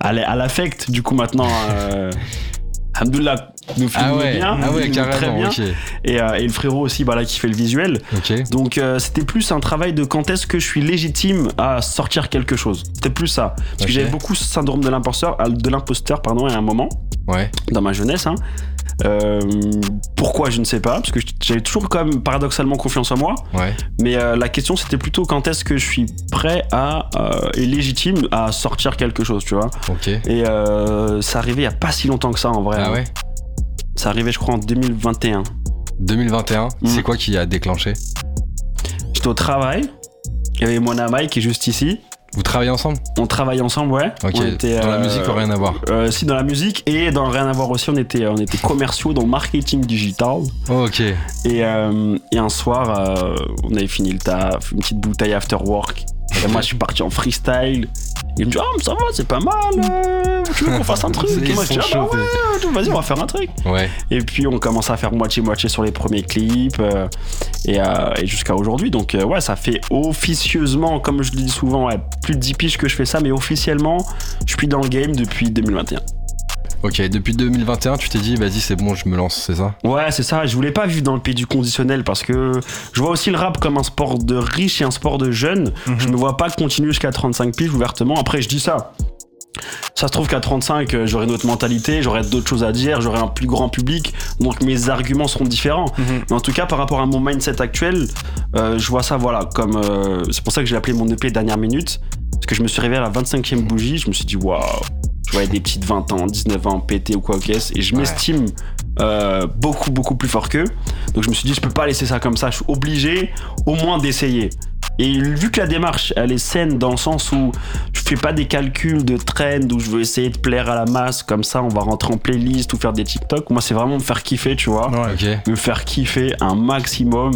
à la- à l'affect. Du coup, maintenant, Alhamdoulilah, nous filme Ah ouais, bien, ah ouais, très bien. Et, euh, et le frérot aussi, bah, là, qui fait le visuel. Donc euh, c'était plus un travail de quand est-ce que je suis légitime à sortir quelque chose. C'était plus ça. Parce que j'avais beaucoup ce syndrome de l'imposteur, de l'imposteur pardon, à un moment Ouais. dans ma jeunesse. hein. Euh, pourquoi je ne sais pas, parce que j'avais toujours quand même paradoxalement confiance en moi. Ouais. Mais euh, la question c'était plutôt quand est-ce que je suis prêt à euh, et légitime à sortir quelque chose, tu vois. Et ça arrivait il y a pas si longtemps que ça en vrai. Ah ouais. Ça arrivait je crois en 2021. 2021, Mm. c'est quoi qui a déclenché? J'étais au travail. Il y avait Mona Mai qui est juste ici. Vous travaillez ensemble On travaille ensemble, ouais. Ok. On était, Dans la euh, musique, rien à voir. euh, si dans la musique et dans rien à voir aussi, on était, on était commerciaux dans le marketing digital. Ok. Et, euh, et un soir, euh, on avait fini le taf, une petite bouteille after work. Et moi, je suis parti en freestyle. Il me dit, ah, ça va, c'est pas mal. euh, tu veux qu'on fasse un truc? Et moi, je dis, ah, bah ouais, vas-y, on va faire un truc. Ouais. Et puis, on commence à faire moitié-moitié sur les premiers clips. euh, et euh, et jusqu'à aujourd'hui. Donc, euh, ouais, ça fait officieusement, comme je le dis souvent, ouais, plus de 10 piges que je fais ça. Mais officiellement, je suis dans le game depuis 2021. Ok. Depuis 2021, tu t'es dit, vas-y, c'est bon, je me lance, c'est ça? Ouais, c'est ça. Je voulais pas vivre dans le pays du conditionnel parce que je vois aussi le rap comme un sport de riche et un sport de jeunes. Je me vois pas continuer jusqu'à 35 piges ouvertement. Après, je dis ça. Ça se trouve qu'à 35, euh, j'aurai une autre mentalité, j'aurai d'autres choses à dire, j'aurai un plus grand public, donc mes arguments seront différents. Mais en tout cas, par rapport à mon mindset actuel, euh, je vois ça, voilà, comme. euh, c'est pour ça que j'ai appelé mon EP dernière minute, parce que je me suis réveillé à la 25e bougie, je me suis dit, waouh, je voyais des petites 20 ans, 19 ans, pété ou quoi qu'est-ce, et je Ouais. m'estime euh, beaucoup, beaucoup plus fort qu'eux. Donc je me suis dit, je peux pas laisser ça comme ça, je suis obligé au moins d'essayer. Et vu que la démarche, elle est saine dans le sens où je fais pas des calculs de trend où je veux essayer de plaire à la masse, comme ça on va rentrer en playlist ou faire des TikTok. Moi, c'est vraiment me faire kiffer, tu vois. Ouais. Ok. Me faire kiffer un maximum.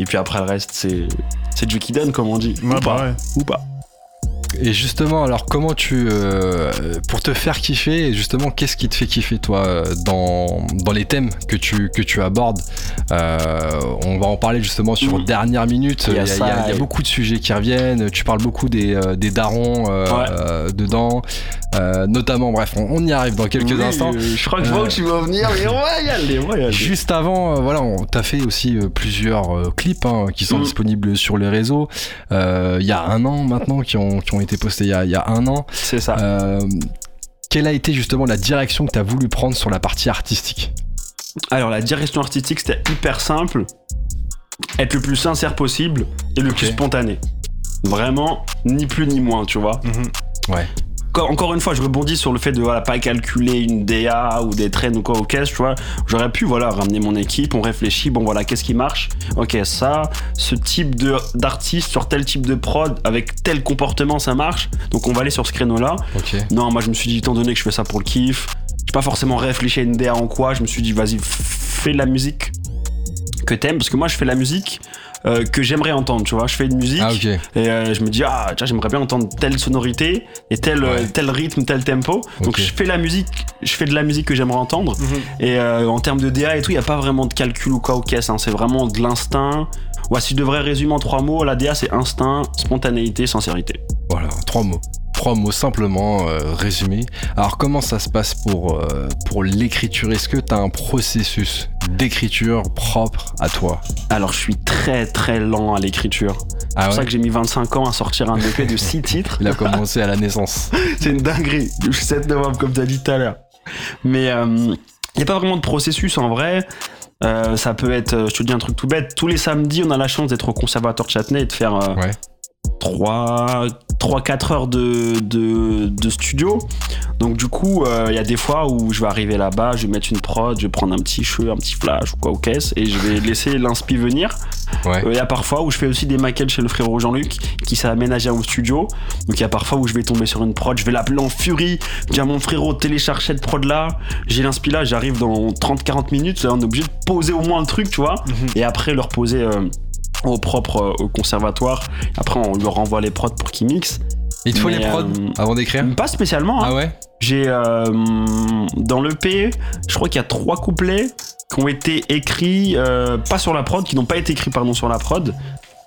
Et puis après, le reste, c'est c'est Dieu qui donne, comme on dit. Ouais, ou, pas, bah ouais. ou pas. Et justement, alors comment tu, euh, pour te faire kiffer, justement, qu'est-ce qui te fait kiffer toi dans, dans les thèmes que tu, que tu abordes Euh, On va en parler justement sur Mm. dernière minute. Il y a il y a- il y a et- beaucoup de sujets qui reviennent. Tu parles beaucoup des, euh, des darons euh, Ouais. euh, dedans, Euh, notamment. Bref, on, on y arrive dans quelques Oui, instants. euh, je crois que je vois Euh, où tu vas venir, mais on va y aller, on va y aller. Juste avant, euh, voilà, on t'a fait aussi euh, plusieurs euh, clips hein, qui sont Mm. disponibles sur les réseaux. Euh, Il y a un an maintenant, qui ont, qui ont été postés il y a, il y a un an. C'est ça. Euh, quelle a été justement la direction que tu as voulu prendre sur la partie artistique? Alors, la direction artistique, c'était hyper simple. Être le plus sincère possible et le plus spontané. Vraiment, ni plus ni moins, tu vois. Ouais. Encore- une fois, je rebondis sur le fait de voilà, pas calculer une DA ou des traînes ou quoi au caisse, tu vois. J'aurais pu voilà, ramener mon équipe, on réfléchit, bon voilà, qu'est-ce qui marche? Ok, ça, ce type d'artiste sur tel type de prod, avec tel comportement, ça marche? Donc on va aller sur ce créneau-là. Non, moi je me suis dit, étant donné que je fais ça pour le kiff, j'ai pas forcément réfléchi à une DA en quoi, je me suis dit, vas-y, fais de la musique que t'aimes, parce que moi je fais la musique euh, que j'aimerais entendre, tu vois. Je fais une musique Ah et euh, je me dis, ah, tiens, j'aimerais bien entendre telle sonorité et tel, euh, Ouais. tel rythme, tel tempo. Donc je fais la musique, je fais de la musique que j'aimerais entendre. Et euh, en termes de DA et tout, il n'y a pas vraiment de calcul ou quoi au caisse, hein. c'est vraiment de l'instinct. Ouais, si je devrais résumer en trois mots, la DA c'est instinct, spontanéité, sincérité. Voilà, trois mots. Trois mots simplement euh, résumés. Alors comment ça se passe pour, euh, pour l'écriture? Est-ce que tu as un processus d'écriture propre à toi? Alors je suis très très lent à l'écriture. C'est Ah pour ça que j'ai mis 25 ans à sortir un EP de 6 titres. Il a commencé à la naissance. C'est une dinguerie. Le 7 novembre, comme tu as dit tout à l'heure. Mais il n'y a pas vraiment de processus en vrai. Euh, ça peut être, euh, je te dis un truc tout bête, tous les samedis, on a la chance d'être au conservatoire de Châtenay et de faire euh, Ouais. 3-4 heures de, de, de studio. Donc du coup, euh, il y a des fois où je vais arriver là-bas, je vais mettre une prod, je vais prendre un petit cheveu, un petit flash ou quoi au caisse et je vais laisser l'inspi venir. Ouais. Euh, Il y a parfois où je fais aussi des maquettes chez le frérot Jean-Luc qui s'est aménagé au studio. Donc il y a parfois où je vais tomber sur une prod, je vais l'appeler en furie, dire mon frérot télécharge cette prod là, j'ai l'inspi là, j'arrive dans 30-40 minutes, là, on est obligé de poser au moins le truc, tu vois, et après le reposer euh, au propre euh, au conservatoire. Après on lui renvoie les prods pour qu'il mixe. Il te faut Mais, les prods euh, avant d'écrire? Pas spécialement, hein. Ah ouais? J'ai euh, dans l'EP, je crois qu'il y a trois couplets qui ont été écrits, euh, pas sur la prod, qui n'ont pas été écrits pardon sur la prod.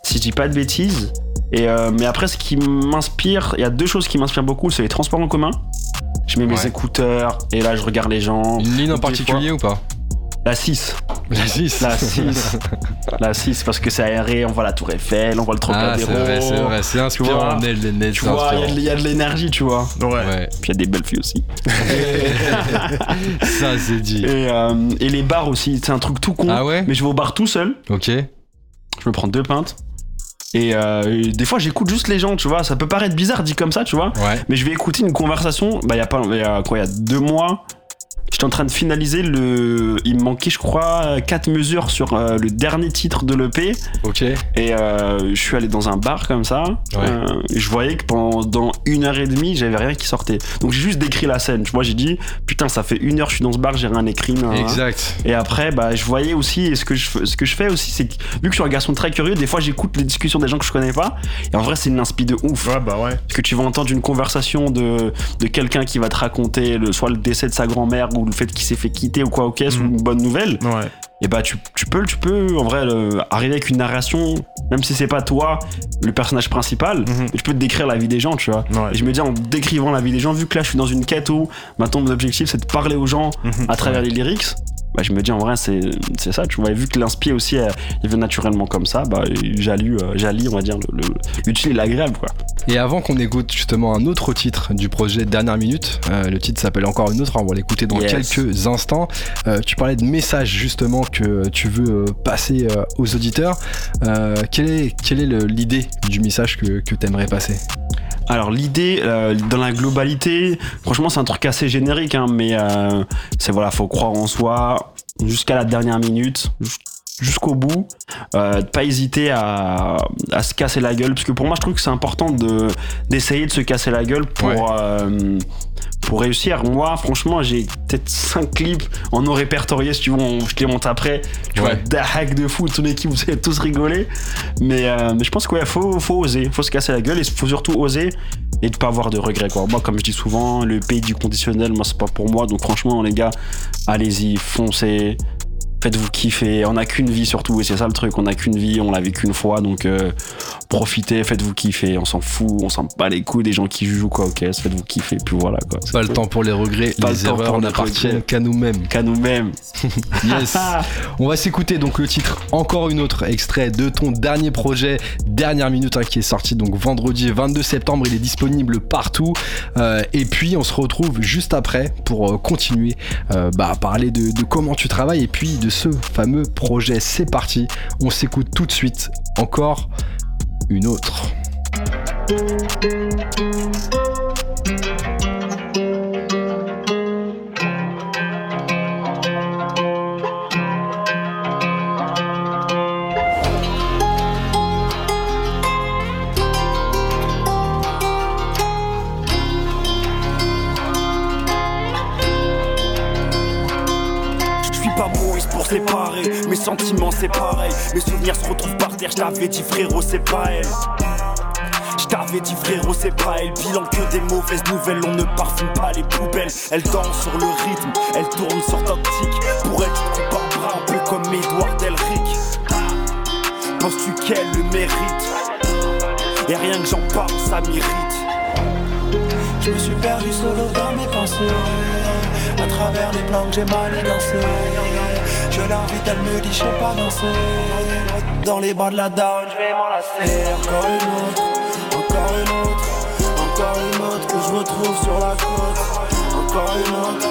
Si je dis pas de bêtises. Et mais après, ce qui m'inspire, il y a deux choses qui m'inspirent beaucoup, c'est les transports en commun. Je mets mes Ouais. écouteurs et là je regarde les gens. Une ligne en particulier ou pas? La 6. La 6. La 6. la 6 parce que c'est aéré, on voit la tour Eiffel, on voit le Ah, Trocadéro. c'est vrai, c'est vrai. C'est inspirant. Tu c'est vois, il y a de- il y, a de l'énergie, tu vois. Ouais. Ouais, Puis il y a des belles filles aussi. ça c'est dit. Et, euh, et les bars aussi, c'est un truc tout con. Ah ouais Mais je vais au bar tout seul, Ok. je me prends deux pintes. Et, euh, et des fois j'écoute juste les gens, tu vois. Ça peut paraître bizarre dit comme ça, tu vois. Ouais. Mais je vais écouter une conversation. Bah, il y a pas, y a quoi, il y a deux mois. J'étais en train de finaliser le. Il me manquait, je crois, quatre mesures sur euh, le dernier titre de l'EP. Ok. Et euh, je suis allé dans un bar comme ça. Ouais. euh, et je voyais que pendant une heure et demie, j'avais rien qui sortait. Donc j'ai juste décrit la scène. Tu vois, j'ai dit, putain, ça fait une heure que je suis dans ce bar, j'ai rien écrit. Exact. Et après, bah, je voyais aussi, et ce que je, fais- ce que je fais aussi, c'est que vu que je suis un garçon très curieux, des fois j'écoute les discussions des gens que je connais pas. Et en vrai, c'est une inspi de ouf. Ouais, bah ouais. Parce que tu vas entendre une conversation de, de quelqu'un qui va te raconter le, soit le décès de sa grand-mère ou le fait qu'il s'est fait quitter ou quoi, ok, c'est Mhm. une bonne nouvelle. Ouais. Et bah, tu, tu peux, tu peux en vrai le- arriver avec une narration, même si c'est pas toi le personnage principal, Mhm. mais tu peux te décrire la vie des gens, tu vois. Ouais. Et je me dis en décrivant la vie des gens, vu que là je suis dans une quête où maintenant mon objectif c'est de parler aux gens Mhm. à travers les lyrics, bah, je me dis en vrai c'est c'est ça, tu vois. Et vu que l'inspire aussi euh, il vient naturellement comme ça, bah j'allie, euh, j'allie on va dire le- le- l'utile et l'agréable quoi. Et avant qu'on écoute justement un autre titre du projet Dernière Minute, euh, le titre s'appelle encore une autre, on va l'écouter dans Yes. quelques instants. Euh, tu parlais de messages justement que tu veux passer aux auditeurs. Quelle est, quelle est l'idée du message que, que tu aimerais passer? Alors l'idée euh, dans la globalité, franchement c'est un truc assez générique, hein, mais euh, c'est voilà, faut croire en soi jusqu'à la dernière minute, jus- jusqu'au bout, euh, pas hésiter à, à se casser la gueule, parce que pour moi je trouve que c'est important de d'essayer de se casser la gueule pour Ouais. Pour réussir. Moi franchement j'ai peut-être 5 clips en non répertoriés, si tu veux, on- je te les monte après. Tu Ouais. vois, des hacks de fou, toute l'équipe vous allez tous rigoler. Mais, euh, mais je pense qu'il faut, faut oser, faut se casser la gueule et faut surtout oser et de pas avoir de regrets quoi. Moi comme je dis souvent, le pays du conditionnel, moi c'est pas pour moi. Donc franchement les gars, allez-y, foncez. Faites-vous kiffer, on n'a qu'une vie surtout, et c'est ça le truc, on n'a qu'une vie, on l'a vu qu'une fois, donc euh, profitez, faites-vous kiffer, on s'en fout, on s'en bat les couilles des gens qui jouent quoi, ok, faites-vous kiffer, puis voilà quoi. Pas le temps pour les regrets, Pas les le erreurs n'appartiennent qu'à nous-mêmes. Qu'à nous-mêmes. Yes. On va s'écouter donc le titre encore une autre extrait de ton dernier projet Dernière Minute hein, qui est sorti donc vendredi 22 septembre. Il est disponible partout. Euh, et puis on se retrouve juste après pour euh, continuer euh, bah, à parler de, de comment tu travailles et puis de ce fameux projet. C'est parti. On s'écoute tout de suite encore une autre. Mes sentiments c'est pareil. Mes souvenirs se retrouvent par terre, je t'avais dit frérot, c'est pas elle. Je t'avais dit frérot, c'est pas elle. Bilan que des mauvaises nouvelles, on ne parfume pas les poubelles. Elle danse sur le rythme, elle tourne sur tactique. Pour elle, tu bras un peu comme Edouard Delric. Penses-tu qu'elle le mérite? Et rien que j'en parle, ça m'irrite. Je me suis perdu solo dans mes pensées À travers les plans que j'ai mal Je l'invite, elle me dit je sais pas danser. Dans les bras de la down, je vais m'enlacer Encore une autre, encore une autre Encore une autre que je retrouve sur la côte. Encore une autre,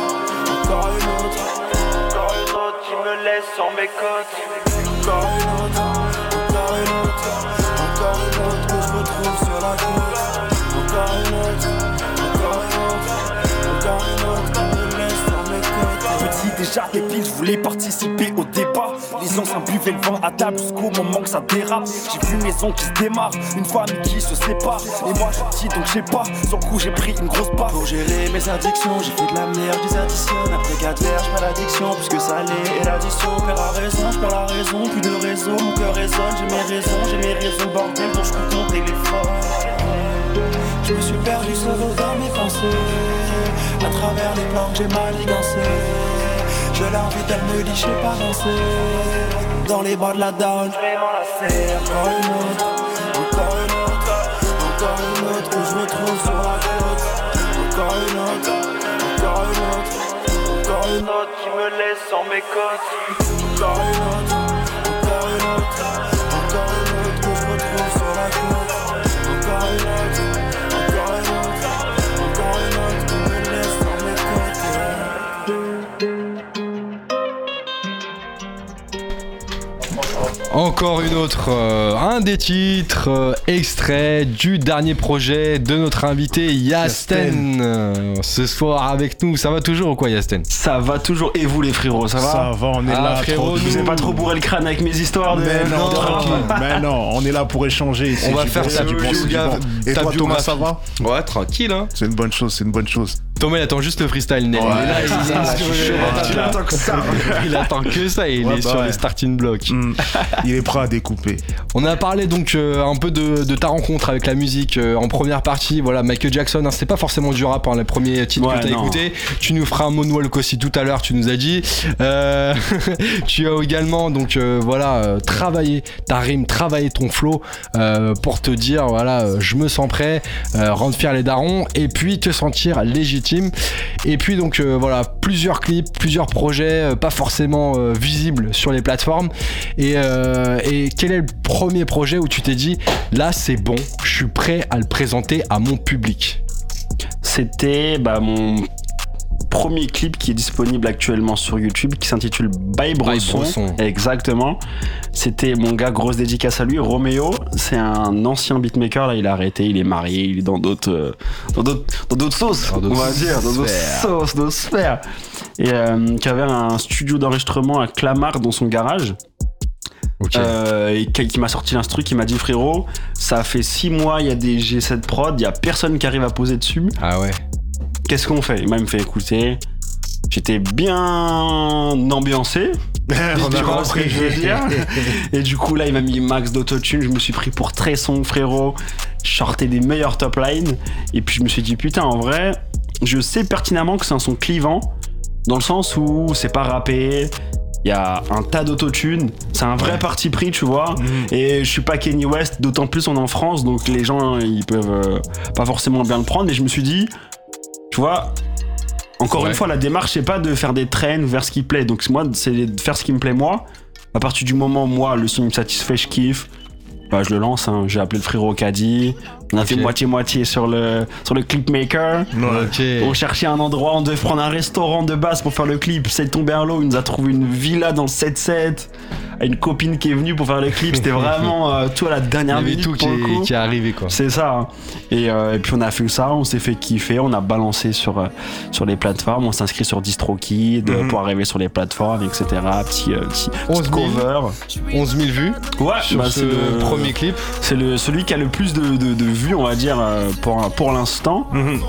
encore une autre Encore une autre qui me laisse sur mes côtes. Encore une autre, déjà débile, je voulais participer au débat. Les anciens buvaient le vent à table jusqu'au moment que ça dérape. J'ai vu maison qui se démarre, une famille qui se sépare. Et moi je suis donc je sais pas, sur coup j'ai pris une grosse barre. Pour gérer mes addictions, j'ai fait de la merde, je les additionne Après 4 verres, je perds l'addiction, puisque salé et l'addition Perds la raison, je perds la raison, plus de réseau Mon cœur résonne, j'ai mes raisons, j'ai mes raisons Bordel, dont je ton téléphone Je me suis perdu solo dans mes pensées À travers les plans que j'ai mal je l'invite, elle me dit, je pas danser. Dans les bras de la down, je vais m'enlacer. Encore une autre, encore une autre, encore une autre, que je me trouve sur la route. Encore une autre, encore une autre, encore une autre qui me laisse sans mes côtes. Encore une autre. Encore une autre, euh, un des titres euh, extrait du dernier projet de notre invité Yasten. Euh, ce soir avec nous, ça va toujours ou quoi Yasten? Ça va toujours. Et vous les frérots, ça va? Ça va, on est Ah, là. frérot, vous ai pas trop bourré le crâne avec mes histoires de. Mais non, Non. tranquille. Mais non, on est là pour échanger. On va faire ça du bon. Et toi, Thomas, ça va? Ouais, tranquille hein. C'est une bonne chose, c'est une bonne chose. Thomas il attend juste le freestyle Nel. Ouais, il le- l'attends que ça. il attend que ça et il Ouais, est bah sur ouais. les starting blocks. Mm. Il est prêt à découper. On a parlé donc euh, un peu de, de ta rencontre avec la musique euh, en première partie. Voilà, Michael Jackson, hein, c'était pas forcément du rap, hein, les premiers titres Ouais, que t'as écouté. Tu nous feras un moonwalk aussi tout à l'heure, tu nous as dit. Euh, tu as également donc voilà travaillé ta rime, travaillé ton flow pour te dire voilà, je me sens prêt, rendre fier les darons et puis te sentir légitime. Et puis donc euh, voilà, plusieurs clips, plusieurs projets, euh, pas forcément euh, visibles sur les plateformes. Et, et quel est le premier projet où tu t'es dit là c'est bon, je suis prêt à le présenter à mon public? C'était bah, mon premier clip qui est disponible actuellement sur YouTube qui s'intitule By Bresson. Bresson. Exactement. C'était mon gars, grosse dédicace à lui, Roméo. C'est un ancien beatmaker, là, il a arrêté, il est marié, il est dans d'autres euh, dans d'autres dans d'autres sauces, Dans on va dire, dans d'autres sauces, d'autres sphères. Et euh, qui avait un studio d'enregistrement à Clamart dans son garage. Ok. Euh, et qui, qui m'a sorti l'instru, qui m'a dit frérot, ça fait 6 mois, il y a des G7 prod, il y a personne qui arrive à poser dessus. Ah ouais. Qu'est-ce qu'on fait? Il m'a même fait écouter. J'étais bien ambiancé. on tu a vois ce que compris. je veux dire? Et du coup, là, il m'a mis max d'autotune. Je me suis pris pour très son, frérot. Je sortais des meilleurs top lines. Et puis, je me suis dit, putain, en vrai, je sais pertinemment que c'est un son clivant. Dans le sens où c'est pas rappé. Il y a un tas d'autotune. C'est un vrai parti pris, tu vois. Et je suis pas Kenny West, d'autant plus on est en France. Donc, les gens, ils peuvent euh, pas forcément bien le prendre. Mais je me suis dit, tu vois, encore Ouais. une fois, la démarche, c'est pas de faire des trends vers ce qui plaît. Donc, moi, c'est de faire ce qui me plaît moi. À partir du moment où moi, le son me satisfait, je kiffe. Bah, je le lance. hein. J'ai appelé le frérot Caddy. On a fait moitié-moitié sur le, sur le clipmaker. On cherchait un endroit, on devait prendre un restaurant de base pour faire le clip. C'est tombé à l'eau, il nous a trouvé une villa dans le 7-7. À une copine qui est venue pour faire le clip. C'était vraiment euh, tout à la dernière minute. tout qui pour le coup. est, qui est arrivé quoi. C'est ça. hein. Et, euh, et puis on a fait ça, on s'est fait kiffer, on a balancé sur, euh, sur les plateformes, on s'inscrit sur DistroKid euh, Mhm. pour arriver sur les plateformes, etc. Petit, petit, 11 petit 000. cover. 11 000 vues Ouais, sur bah, ce le premier clip. C'est celui qui a le plus de, de, de vues, on va dire, pour, pour l'instant. Mhm.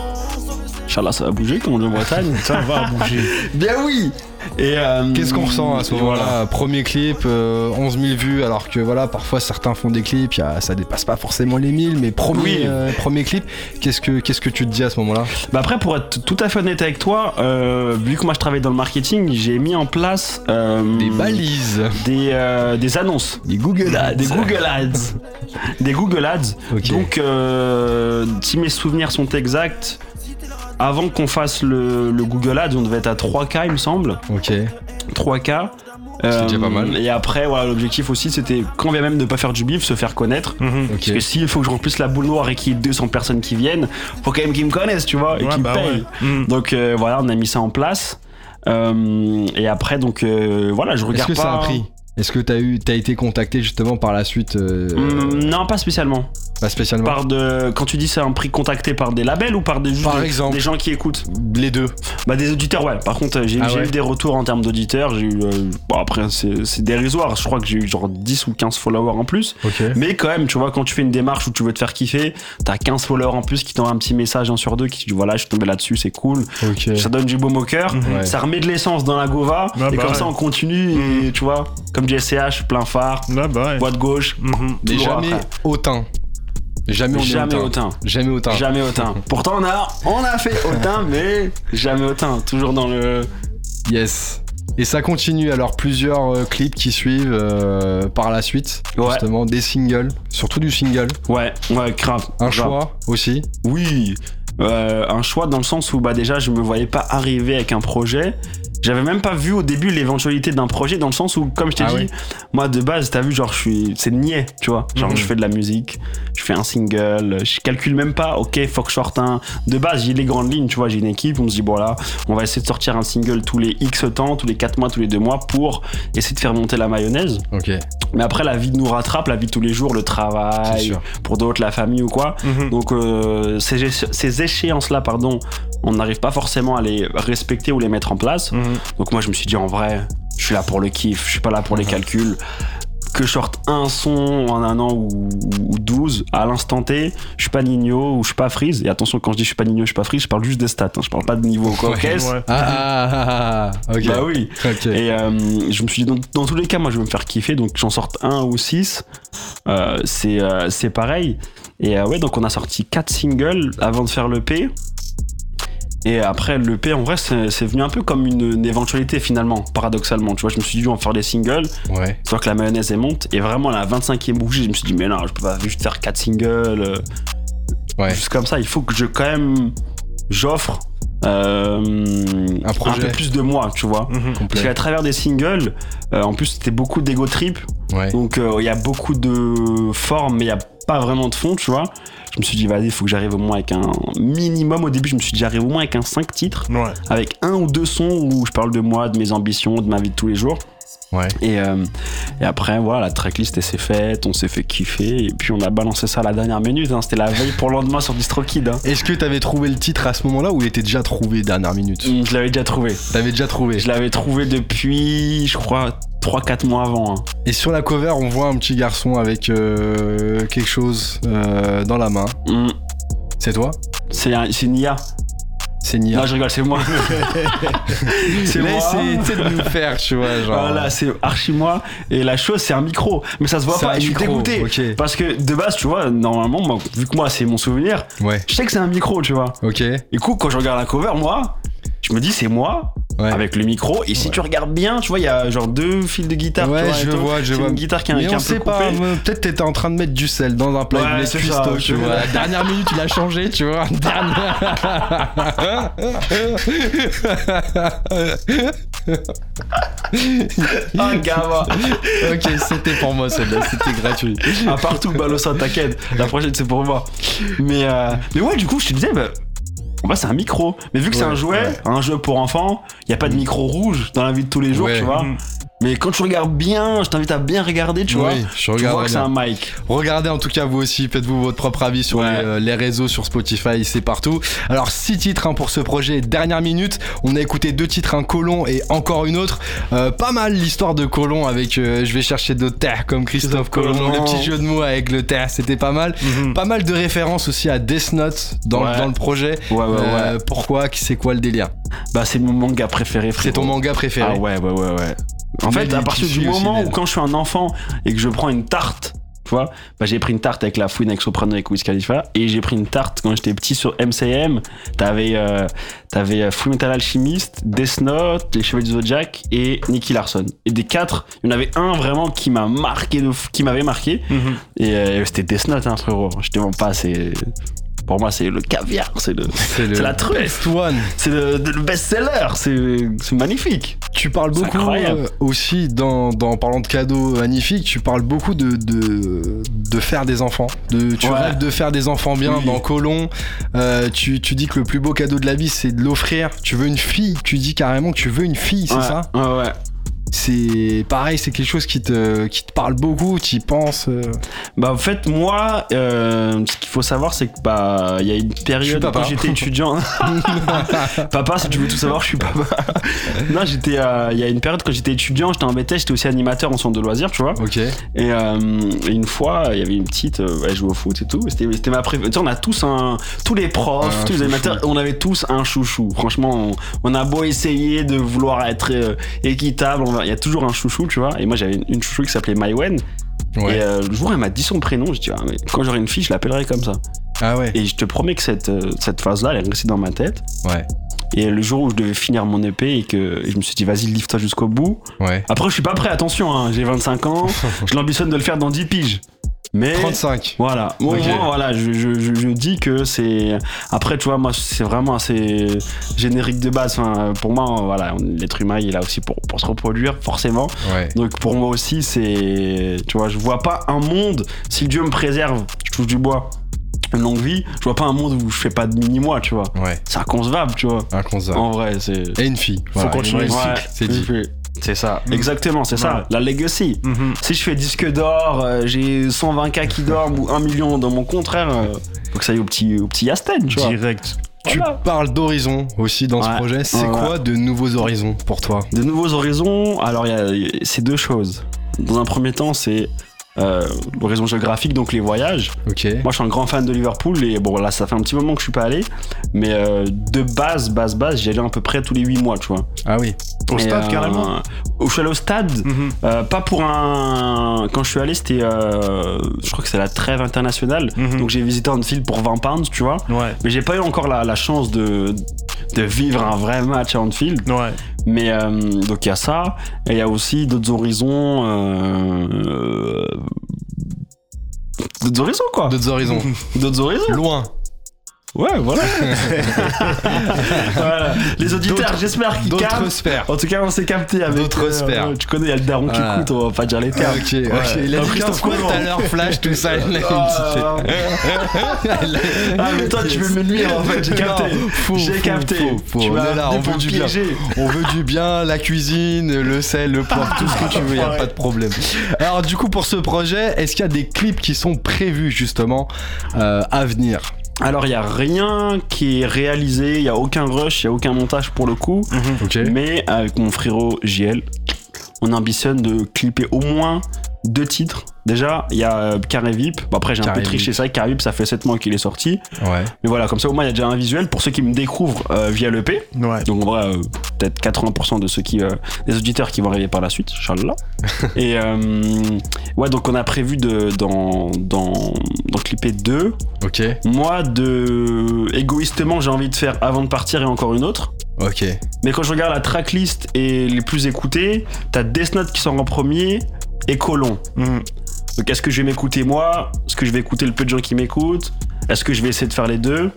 Inch'Allah, ça va bouger, comme on dit en Bretagne. Ça va bouger. Bien oui Et euh, Qu'est-ce qu'on ressent à ce moment-là voilà. Premier clip, euh, 11 000 vues, alors que voilà, parfois certains font des clips, il y a- ça dépasse pas forcément les 1000, mais premier, Oui. euh, premier clip, qu'est-ce que, qu'est-ce que tu te dis à ce moment-là? Bah après, pour être tout à fait honnête avec toi, euh, vu que moi je travaille dans le marketing, j'ai mis en place euh, Des balises, des, euh, des annonces. des Google Ads. Des Google Ads. des Google Ads. Donc, euh, si mes souvenirs sont exacts, avant qu'on fasse le, le Google Ads, on devait être à 3K, il me semble. Ok. 3K. C'est déjà pas mal. Et après, voilà, l'objectif aussi, c'était, quand bien même de pas faire du bif, se faire connaître. Mhm. Ok. Parce que s'il faut que je remplisse la boule noire et qu'il y ait 200 personnes qui viennent, faut quand même qu'ils me connaissent, tu vois, et Ouais, qu'ils bah me payent. ouais. Mhm. Donc euh, voilà, on a mis ça en place. Euh, et après, donc euh, voilà, je Est-ce regarde que pas. ça a pris? Est-ce que t'as eu, t'as été contacté justement par la suite euh, Hum, non, pas spécialement. Pas spécialement. Par de, quand tu dis c'est un prix contacté par des labels ou par des, Par des- exemple. des gens qui écoutent? Les deux. Bah des auditeurs, ouais. Par contre, j'ai Ah ouais. eu des retours en termes d'auditeurs. J'ai eu, euh, bon après c'est c'est dérisoire. Je crois que j'ai eu genre 10 ou 15 followers en plus. Ok. Mais quand même, tu vois, quand tu fais une démarche où tu veux te faire kiffer, t'as 15 followers en plus qui t'envoient un petit message un sur deux qui te dit voilà, je suis tombé là-dessus, c'est cool. Ok. Ça donne du baume au cœur, Ouais. ça remet de l'essence dans la gova, Ah et bah comme ouais. ça on continue, et tu vois, comme SCH, plein phare, Ouais, bah ouais. boîte gauche, Mhm. Mais jamais après. autant. Jamais on est jamais autant. autant. Jamais autant. Jamais autant. Pourtant on a, on a fait autant, mais jamais autant. Toujours dans le. Yes. Et ça continue alors plusieurs euh, clips qui suivent euh, par la suite, Ouais. justement des singles, surtout du single, Ouais, ouais, grave. un grave. choix aussi. Oui. Euh, un choix dans le sens où bah déjà je me voyais pas arriver avec un projet. J'avais même pas vu au début l'éventualité d'un projet dans le sens où, comme je t'ai Ah dit, moi de base, t'as vu, genre, je suis, c'est niais, tu vois. Genre, Mhm. je fais de la musique, je fais un single, je calcule même pas, ok, faut que je sorte un. De base, j'ai les grandes lignes, tu vois, j'ai une équipe, on se dit, bon là, on va essayer de sortir un single tous les X temps, tous les 4 mois, tous les 2 mois pour essayer de faire monter la mayonnaise. Ok, Mais après, la vie nous rattrape, la vie de tous les jours, le travail, pour d'autres, la famille ou quoi. Mhm. Donc euh, ces, ces échéances-là, pardon, on n'arrive pas forcément à les respecter ou les mettre en place. Mhm. Donc moi je me suis dit en vrai, je suis là pour le kiff, je suis pas là pour les calculs. Que je sorte un son en un an ou, ou 12 à l'instant T, je suis pas Nino ou je suis pas Freeze. Et attention, quand je dis je suis pas Nino, je suis pas Freeze, je parle juste des stats, hein, je parle pas de niveau quoi. Ouais. Ouais. Ah, ah, ah, ah, ok. Bah oui. Ok. Et euh, je me suis dit, dans, dans tous les cas, moi, je vais me faire kiffer. Donc, j'en sorte un ou six. Euh, c'est euh, c'est pareil. Et euh, ouais, donc on a sorti quatre singles avant de faire l'EP. Et après, l'EP, en vrai, c'est venu un peu comme une, une éventualité finalement, paradoxalement. Tu vois, je me suis dit, on va faire des singles, Ouais. soit que la mayonnaise elle monte. Et vraiment, à la 25e bougie, je me suis dit, mais non, je peux pas juste faire quatre singles. euh, Ouais. Juste comme ça, il faut que je, quand même, j'offre euh, Un peu plus de moi, tu vois. Mhm. Parce qu'à travers des singles, euh, en plus c'était beaucoup d'ego trip, Ouais. donc euh, il y a beaucoup de forme, mais il y a pas vraiment de fond, tu vois. Je me suis dit, vas-y, il faut que j'arrive au moins avec un minimum. Au début, je me suis dit, j'arrive au moins avec un 5 titres, Ouais. avec un ou deux sons où je parle de moi, de mes ambitions, de ma vie de tous les jours. Ouais. Et, euh, et après, voilà, la tracklist s'est faite, on s'est fait kiffer, et puis on a balancé ça à la dernière minute. hein. C'était la veille pour le lendemain sur DistroKid. Hein. Est-ce que t'avais trouvé le titre à ce moment-là ou il était déjà trouvé dernière minute? Je l'avais déjà trouvé. T'avais déjà trouvé. Je l'avais trouvé depuis, je crois, 3-4 mois avant. hein. Et sur la cover, on voit un petit garçon avec euh, quelque chose euh, dans la main. Hmm. C'est toi? C'est un- c'est une IA. C'est Nia. Non, je rigole, c'est moi. c'est moi. De nous faire, tu vois, genre. Voilà, c'est archi moi. Et la chose, c'est un micro. Mais ça se voit pas. et je suis dégoûté. Parce que de base, tu vois, normalement, moi, vu que moi, c'est mon souvenir, Ouais. je sais que c'est un micro, tu vois. Ok. Et coup, quand je regarde la cover, moi, je me dis, c'est moi. Ouais. Avec le micro, et si tu regardes bien, tu vois, il y a genre deux fils de guitare. Ouais, tu vois, je vois, je vois. une guitare qui est, Mais qui on un peu pas, peut-être t'étais en train de mettre du sel dans un plat Ouais, cuistot, ça, tu vois. Dernière minute, il a changé, tu vois. Ah, gamin. ok, c'était pour moi celle-là, c'était gratuit. À part tout, Balossa, t'inquiète. La prochaine, c'est pour moi. Mais, euh, mais ouais, du coup, je te disais, bah, en vrai, c'est un micro. Mais vu que c'est un jouet, ouais. un jeu pour enfants, il n'y a pas de micro rouge dans la vie de tous les jours, Ouais. tu vois. Mais quand tu regardes bien, je t'invite à bien regarder, tu Oui, vois. je Tu vois que c'est un mic. Regardez en tout cas vous aussi, faites-vous votre propre avis sur Ouais. les, euh, les réseaux, sur Spotify, c'est partout. Alors six titres hein, pour ce projet, dernière minute. On a écouté deux titres, un Colon et encore une autre. Euh, pas mal l'histoire de Colon avec euh, je vais chercher d'autres terres comme Christophe Colomb. Le petit jeu de mots avec le terre, c'était pas mal. Mhm. Pas mal de références aussi à Death Note dans, Ouais. dans le projet. Ouais, ouais, Euh, ouais. Pourquoi C'est quoi le délire? Bah, c'est mon manga préféré, C'est ton manga préféré Ah ouais, ouais, ouais, ouais. En fait, à partir du moment où quand je suis un enfant et que je prends une tarte, tu vois, bah j'ai pris une tarte avec la fouine avec Soprano avec Wiz Khalifa et j'ai pris une tarte quand j'étais petit sur MCM. T'avais euh, t'avais euh, Full Metal Alchemist, Death Note, Les Chevaliers du Zodiac et Nicky Larson. Et des quatre, il y en avait un vraiment qui m'a marqué de qui m'avait marqué Mhm. et euh, c'était Death Note, hein, frérot. Je te mens pas, c'est pour moi c'est le caviar, c'est le la truffe. best one. c'est le, le best-seller, c'est magnifique. Tu parles beaucoup euh, aussi, dans, parlant de cadeaux magnifiques, tu parles beaucoup de, de, de faire des enfants. De, tu Ouais. rêves de faire des enfants bien Oui. dans Colon. Euh, tu, tu dis que le plus beau cadeau de la vie, c'est de l'offrir. Tu veux une fille. Tu dis carrément que tu veux une fille, c'est Ouais, ça? Ouais, ouais. C'est pareil, c'est quelque chose qui te, qui te parle beaucoup. Tu y penses. euh. Bah en fait moi, euh, ce qu'il faut savoir c'est que bah il y a une période quand j'étais étudiant. papa, si tu veux tout savoir, je suis papa. non, j'étais, euh, il y a une période quand j'étais étudiant, j'étais en BTS, j'étais aussi animateur en centre de loisirs, tu vois. Ok. Et, et une fois, il y avait une petite, elle jouait au foot et tout. C'était, c'était ma préférée. Tu sais, on a tous un, tous les profs, Un tous les animateurs, on avait tous un chouchou. Franchement, on, on a beau essayer de vouloir être équitable, on il y a toujours un chouchou, tu vois. Et moi, j'avais une, chouchou qui s'appelait Mywen. Ouais. Et euh, le jour elle m'a dit son prénom, je dis ah, mais quand j'aurai une fille, je l'appellerai comme ça. Ah ouais. Et je te promets que cette, euh, cette phase-là, elle est restée dans ma tête. Ouais. Et le jour où je devais finir mon EP et que et je me suis dit vas-y, livre-toi jusqu'au bout. Ouais. Après, je suis pas prêt, attention, hein, j'ai 25 ans, je l'ambitionne de le faire dans 10 piges. Mais 35. Voilà, au Ok. moins, voilà, je, je, je, je dis que c'est. Après, tu vois, moi, c'est vraiment assez générique de base. Enfin, pour moi, voilà, l'être humain, il est là aussi pour, pour se reproduire, forcément. Ouais. Donc, pour moi aussi, c'est. Tu vois, je vois pas un monde, si Dieu me préserve, je touche du bois, une longue vie, je vois pas un monde où je fais pas de mini-moi, tu vois. Ouais. C'est inconcevable, tu vois. Inconcevable. En vrai, c'est. Et une fille. Voilà, continuer le cycle. C'est dit. C'est ça, exactement, c'est ça, la legacy. Mhm. Si je fais disque d'or, euh, j'ai 120K qui dorment ou 1 million dans mon contraire, euh, faut que ça aille au petit, au petit Yasten, tu vois. Direct. Tu Voilà. parles d'horizon aussi dans ce projet. C'est Ouais, ouais. quoi de nouveaux horizons pour toi? De nouveaux horizons, alors il y a- il y a- c'est deux choses. Dans un premier temps, c'est euh, l'horizon géographique, donc les voyages. Moi, je suis un grand fan de Liverpool et bon, là, ça fait un petit moment que je suis pas allé, mais euh, de base, base, base, j'y allais à peu près tous les 8 mois, tu vois. Ah oui. Au Et, stade, euh, carrément. Je suis allé au stade, Mhm. euh, pas pour un. Quand je suis allé, c'était. je crois que c'est la trêve internationale. Mhm. Donc j'ai visité Anfield pour 20 pounds, tu vois. Ouais. Mais j'ai pas eu encore la, la chance de, de vivre un vrai match à Anfield. Ouais. Mais euh, donc il y a ça. Et il y a aussi d'autres horizons. euh, euh, D'autres horizons, quoi. D'autres horizons. D'autres horizons. Loin. Ouais, voilà. Voilà. Les auditeurs, j'espère qu'ils D'autres captent. sphères. En tout cas, on s'est capté avec. D'autres sphères. Tu connais, il y a le daron qui Voilà. écoute, on va pas dire les Ok, termes. ok. Il a dit Christophe 15 fois tout à l'heure, flash, tout ça. il Ah, Ah, mais toi, tu veux me nuire en fait, j'ai capté. J'ai capté. faux, faux. Tu On est là, on veut du bien. On veut du bien, la cuisine, le sel, le poivre, tout ce que tu veux, il a pas de problème. Alors du coup pour ce projet, est-ce qu'il y a des clips qui sont prévus justement euh, à venir? Alors, il y a rien qui est réalisé, il y a aucun rush, il y a aucun montage pour le coup. Ok. Mais avec mon frérot JL, on ambitionne de clipper au moins deux titres. Déjà, il y a euh, Carré VIP. Bon, après, j'ai un peu triché, c'est vrai que Carré VIP, ça fait 7 mois qu'il est sorti. Ouais. Mais voilà, comme ça, au moins, il y a déjà un visuel pour ceux qui me découvrent euh, via l'EP. Ouais. Donc, en vrai, euh, peut-être 80% de ceux qui, euh, des auditeurs qui vont arriver par la suite, Inch'Allah. Et euh, ouais, donc on a prévu de, d'en, d'en, d'en clipper deux. Ok. Moi, de égoïstement, j'ai envie de faire avant de partir et encore une autre. Ok. Mais quand je regarde la tracklist et les plus écoutés, t'as Death Note qui sort en premier et Colon. Mhm. Donc est-ce que je vais m'écouter moi? Est-ce que je vais écouter le peu de gens qui m'écoutent? Est-ce que je vais essayer de faire les deux?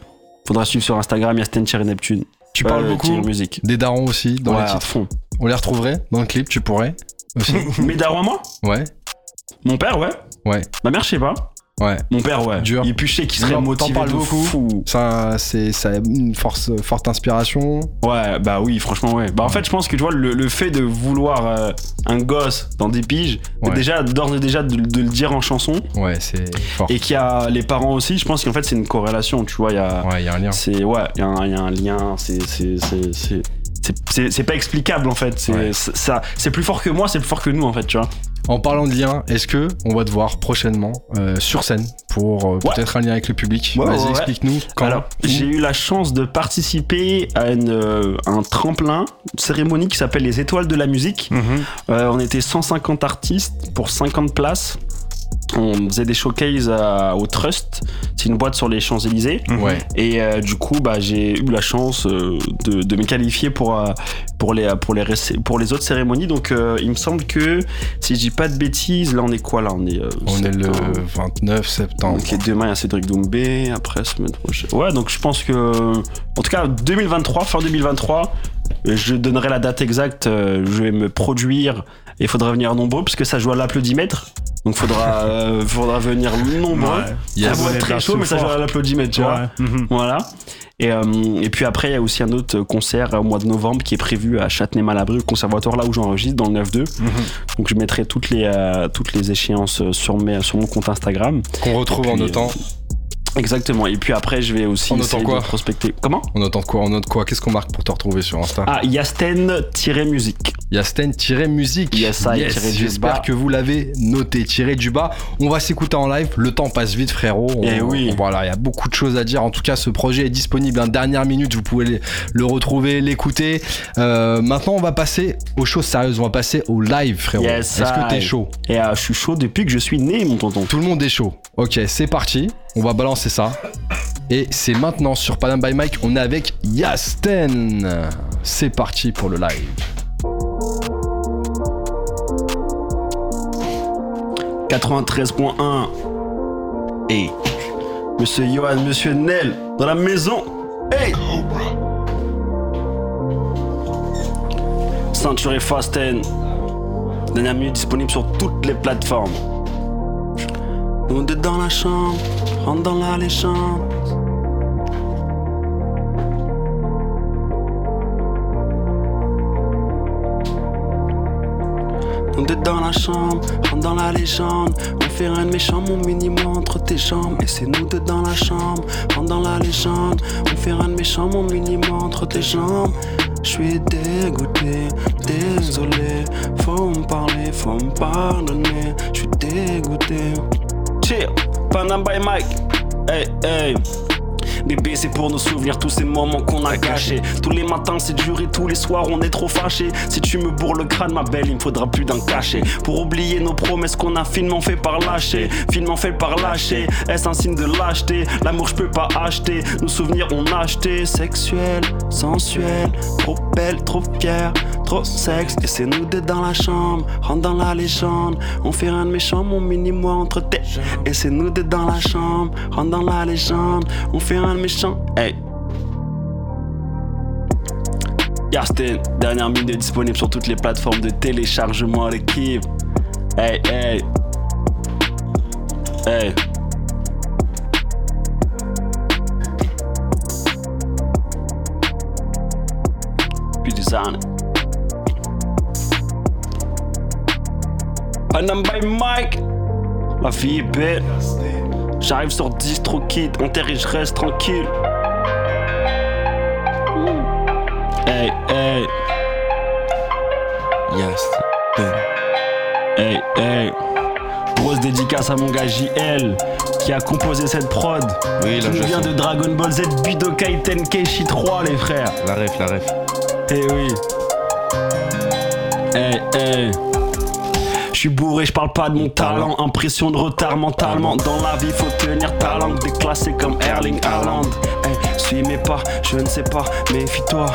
Faudra suivre sur Instagram Yasten Thierry Neptune. Tu parles Euh, beaucoup musique. des darons aussi dans ouais, les titres. fond. On les retrouverait dans le clip, tu pourrais aussi. Mes darons à moi? Ouais. Mon père, ouais. Ouais. Ma mère, je sais pas. Ouais. Mon père, ouais. Dur. Il puchait qui serait motivé de beaucoup fou. Ça, c'est, ça a une force, forte inspiration. Ouais, bah oui, franchement, ouais. Bah en fait, je pense que tu vois, le, le fait de vouloir euh, un gosse dans des piges, Ouais. déjà, d'ores et déjà, de, de le dire en chanson, Ouais, c'est fort. et qu'il y a les parents aussi, je pense qu'en fait, c'est une corrélation, tu vois, il y a. Ouais, il y a un lien. C'est ouais, il y, a un- il y a un lien, c'est c'est c'est c'est c'est- c'est- c'est pas explicable en fait, c'est Ouais. c'est- ça c'est plus fort que moi, c'est plus fort que nous en fait, tu vois. En parlant de lien, est-ce que on va te voir prochainement euh, sur scène pour euh, peut-être un lien avec le public? Ouais, Vas-y, ouais, explique-nous. Alors, j'ai eu la chance de participer à une, euh, un tremplin, une cérémonie qui s'appelle les Étoiles de la musique. Mhm. On était 150 artistes pour 50 places. On faisait des showcases à- au Trust, c'est une boîte sur les Champs-Élysées. Ouais. Et euh, du coup, bah, j'ai eu la chance euh, de, de me qualifier pour, euh, pour, les, pour, les, réc- pour les autres cérémonies. Donc, il me semble que, si je dis pas de bêtises, là, on est quoi là? On est, euh, On est le septembre. 29 septembre. Ok, demain, il y a Cédric Doumbé. Après, semaine prochaine. Ouais, donc je pense que. En tout cas, 2023, fin 2023, euh, je donnerai la date exacte. Je vais me produire et il faudra venir nombreux parce que ça joue à l'applaudimètre. Donc, faudra, euh, faudra venir nombreux. Ouais. Yes. Ça va être très chaud, mais ça joue à l'applaudimètre, tu vois. Ouais. Mhm. Voilà. Et, euh, et puis après, il y a aussi un autre concert au mois de novembre qui est prévu à Châtenay-Malabry, au conservatoire là où j'enregistre, dans le 9-2. Mhm. Donc je mettrai toutes les, euh, toutes les échéances sur, mes, sur mon compte Instagram. Qu'on retrouve Et en notant. Exactement. Et puis après, je vais aussi En notant essayer quoi? de prospecter. Comment? On note quoi? On note quoi? Qu'est-ce qu'on marque pour te retrouver sur Insta? Ah, Yasten-musique. Yasten-musique. Yes, I, tiré du J'espère que vous l'avez noté. Tiré du bas. On va s'écouter en live. Le temps passe vite, frérot. On- Eh oui. on- Voilà, il y a beaucoup de choses à dire. En tout cas, ce projet est disponible. En dernière minute, vous pouvez le- le retrouver, l'écouter. Euh, maintenant, on va passer aux choses sérieuses. On va passer au live, frérot. Yes, Est-ce que t'es chaud? Et euh, je suis chaud depuis que je suis né, mon tonton. Tout le monde est chaud. Ok, c'est parti. On va balancer ça. Et c'est maintenant sur Panam by Mike. On est avec Yasten. C'est parti pour le live. 93.1 Hey. Monsieur Johan, Monsieur Nel, dans la maison. Hey Ceinture et Fasten. Dernière minute disponible sur toutes les plateformes. Nous dans la chambre, rentre dans la légende. Nous deux dans la chambre, rentre dans la légende. On fait rien de méchant, mon mini entre tes jambes. Et c'est nous deux dans la chambre, rentre dans la légende. On fait rien de méchant, mon mini entre tes jambes. Je suis dégoûté, désolé. Faut me parler, faut me pardonner. Je suis dégoûté. Chill, Panam by Mike. Hey, hey. Bébé, c'est pour nous souvenir tous ces moments qu'on a gâchés. Tous les matins, c'est dur et tous les soirs, on est trop fâchés. Si tu me bourres le crâne, ma belle, il me faudra plus d'un cachet. Pour oublier nos promesses qu'on a finement fait par lâcher. Finement fait par lâcher. Est-ce un signe de lâcheté? L'amour, je peux pas acheter. Nos souvenirs, on a acheté. Sexuel, sensuel, trop belle, trop fière, sexe. Et c'est nous deux dans la chambre, rentre dans la légende. On fait rien de méchant, mon mini-moi entre tes. Et c'est nous deux dans la chambre, rentre dans la légende. On fait rien de méchant, hey. Yarstin, dernière minute disponible sur toutes les plateformes de téléchargement l'équipe. Hey, hey. Hey. Puis des Panam by Mike. La vie est belle. J'arrive sur DistroKid, enterré, je reste tranquille. Hey, hey, Yes. hey, hey. Grosse dédicace à mon gars JL qui a composé cette prod. Oui, Qui nous je vient de Dragon Ball Z, Budokai Tenkaichi 3, les frères. La ref, la ref. Eh oui. Eh, eh. Je suis bourré, je parle pas de mon talent. Impression de retard mentalement. Dans la vie, faut tenir ta langue. Déclassé comme Erling Haaland. Eh, suis mes pas, je ne sais pas, méfie-toi.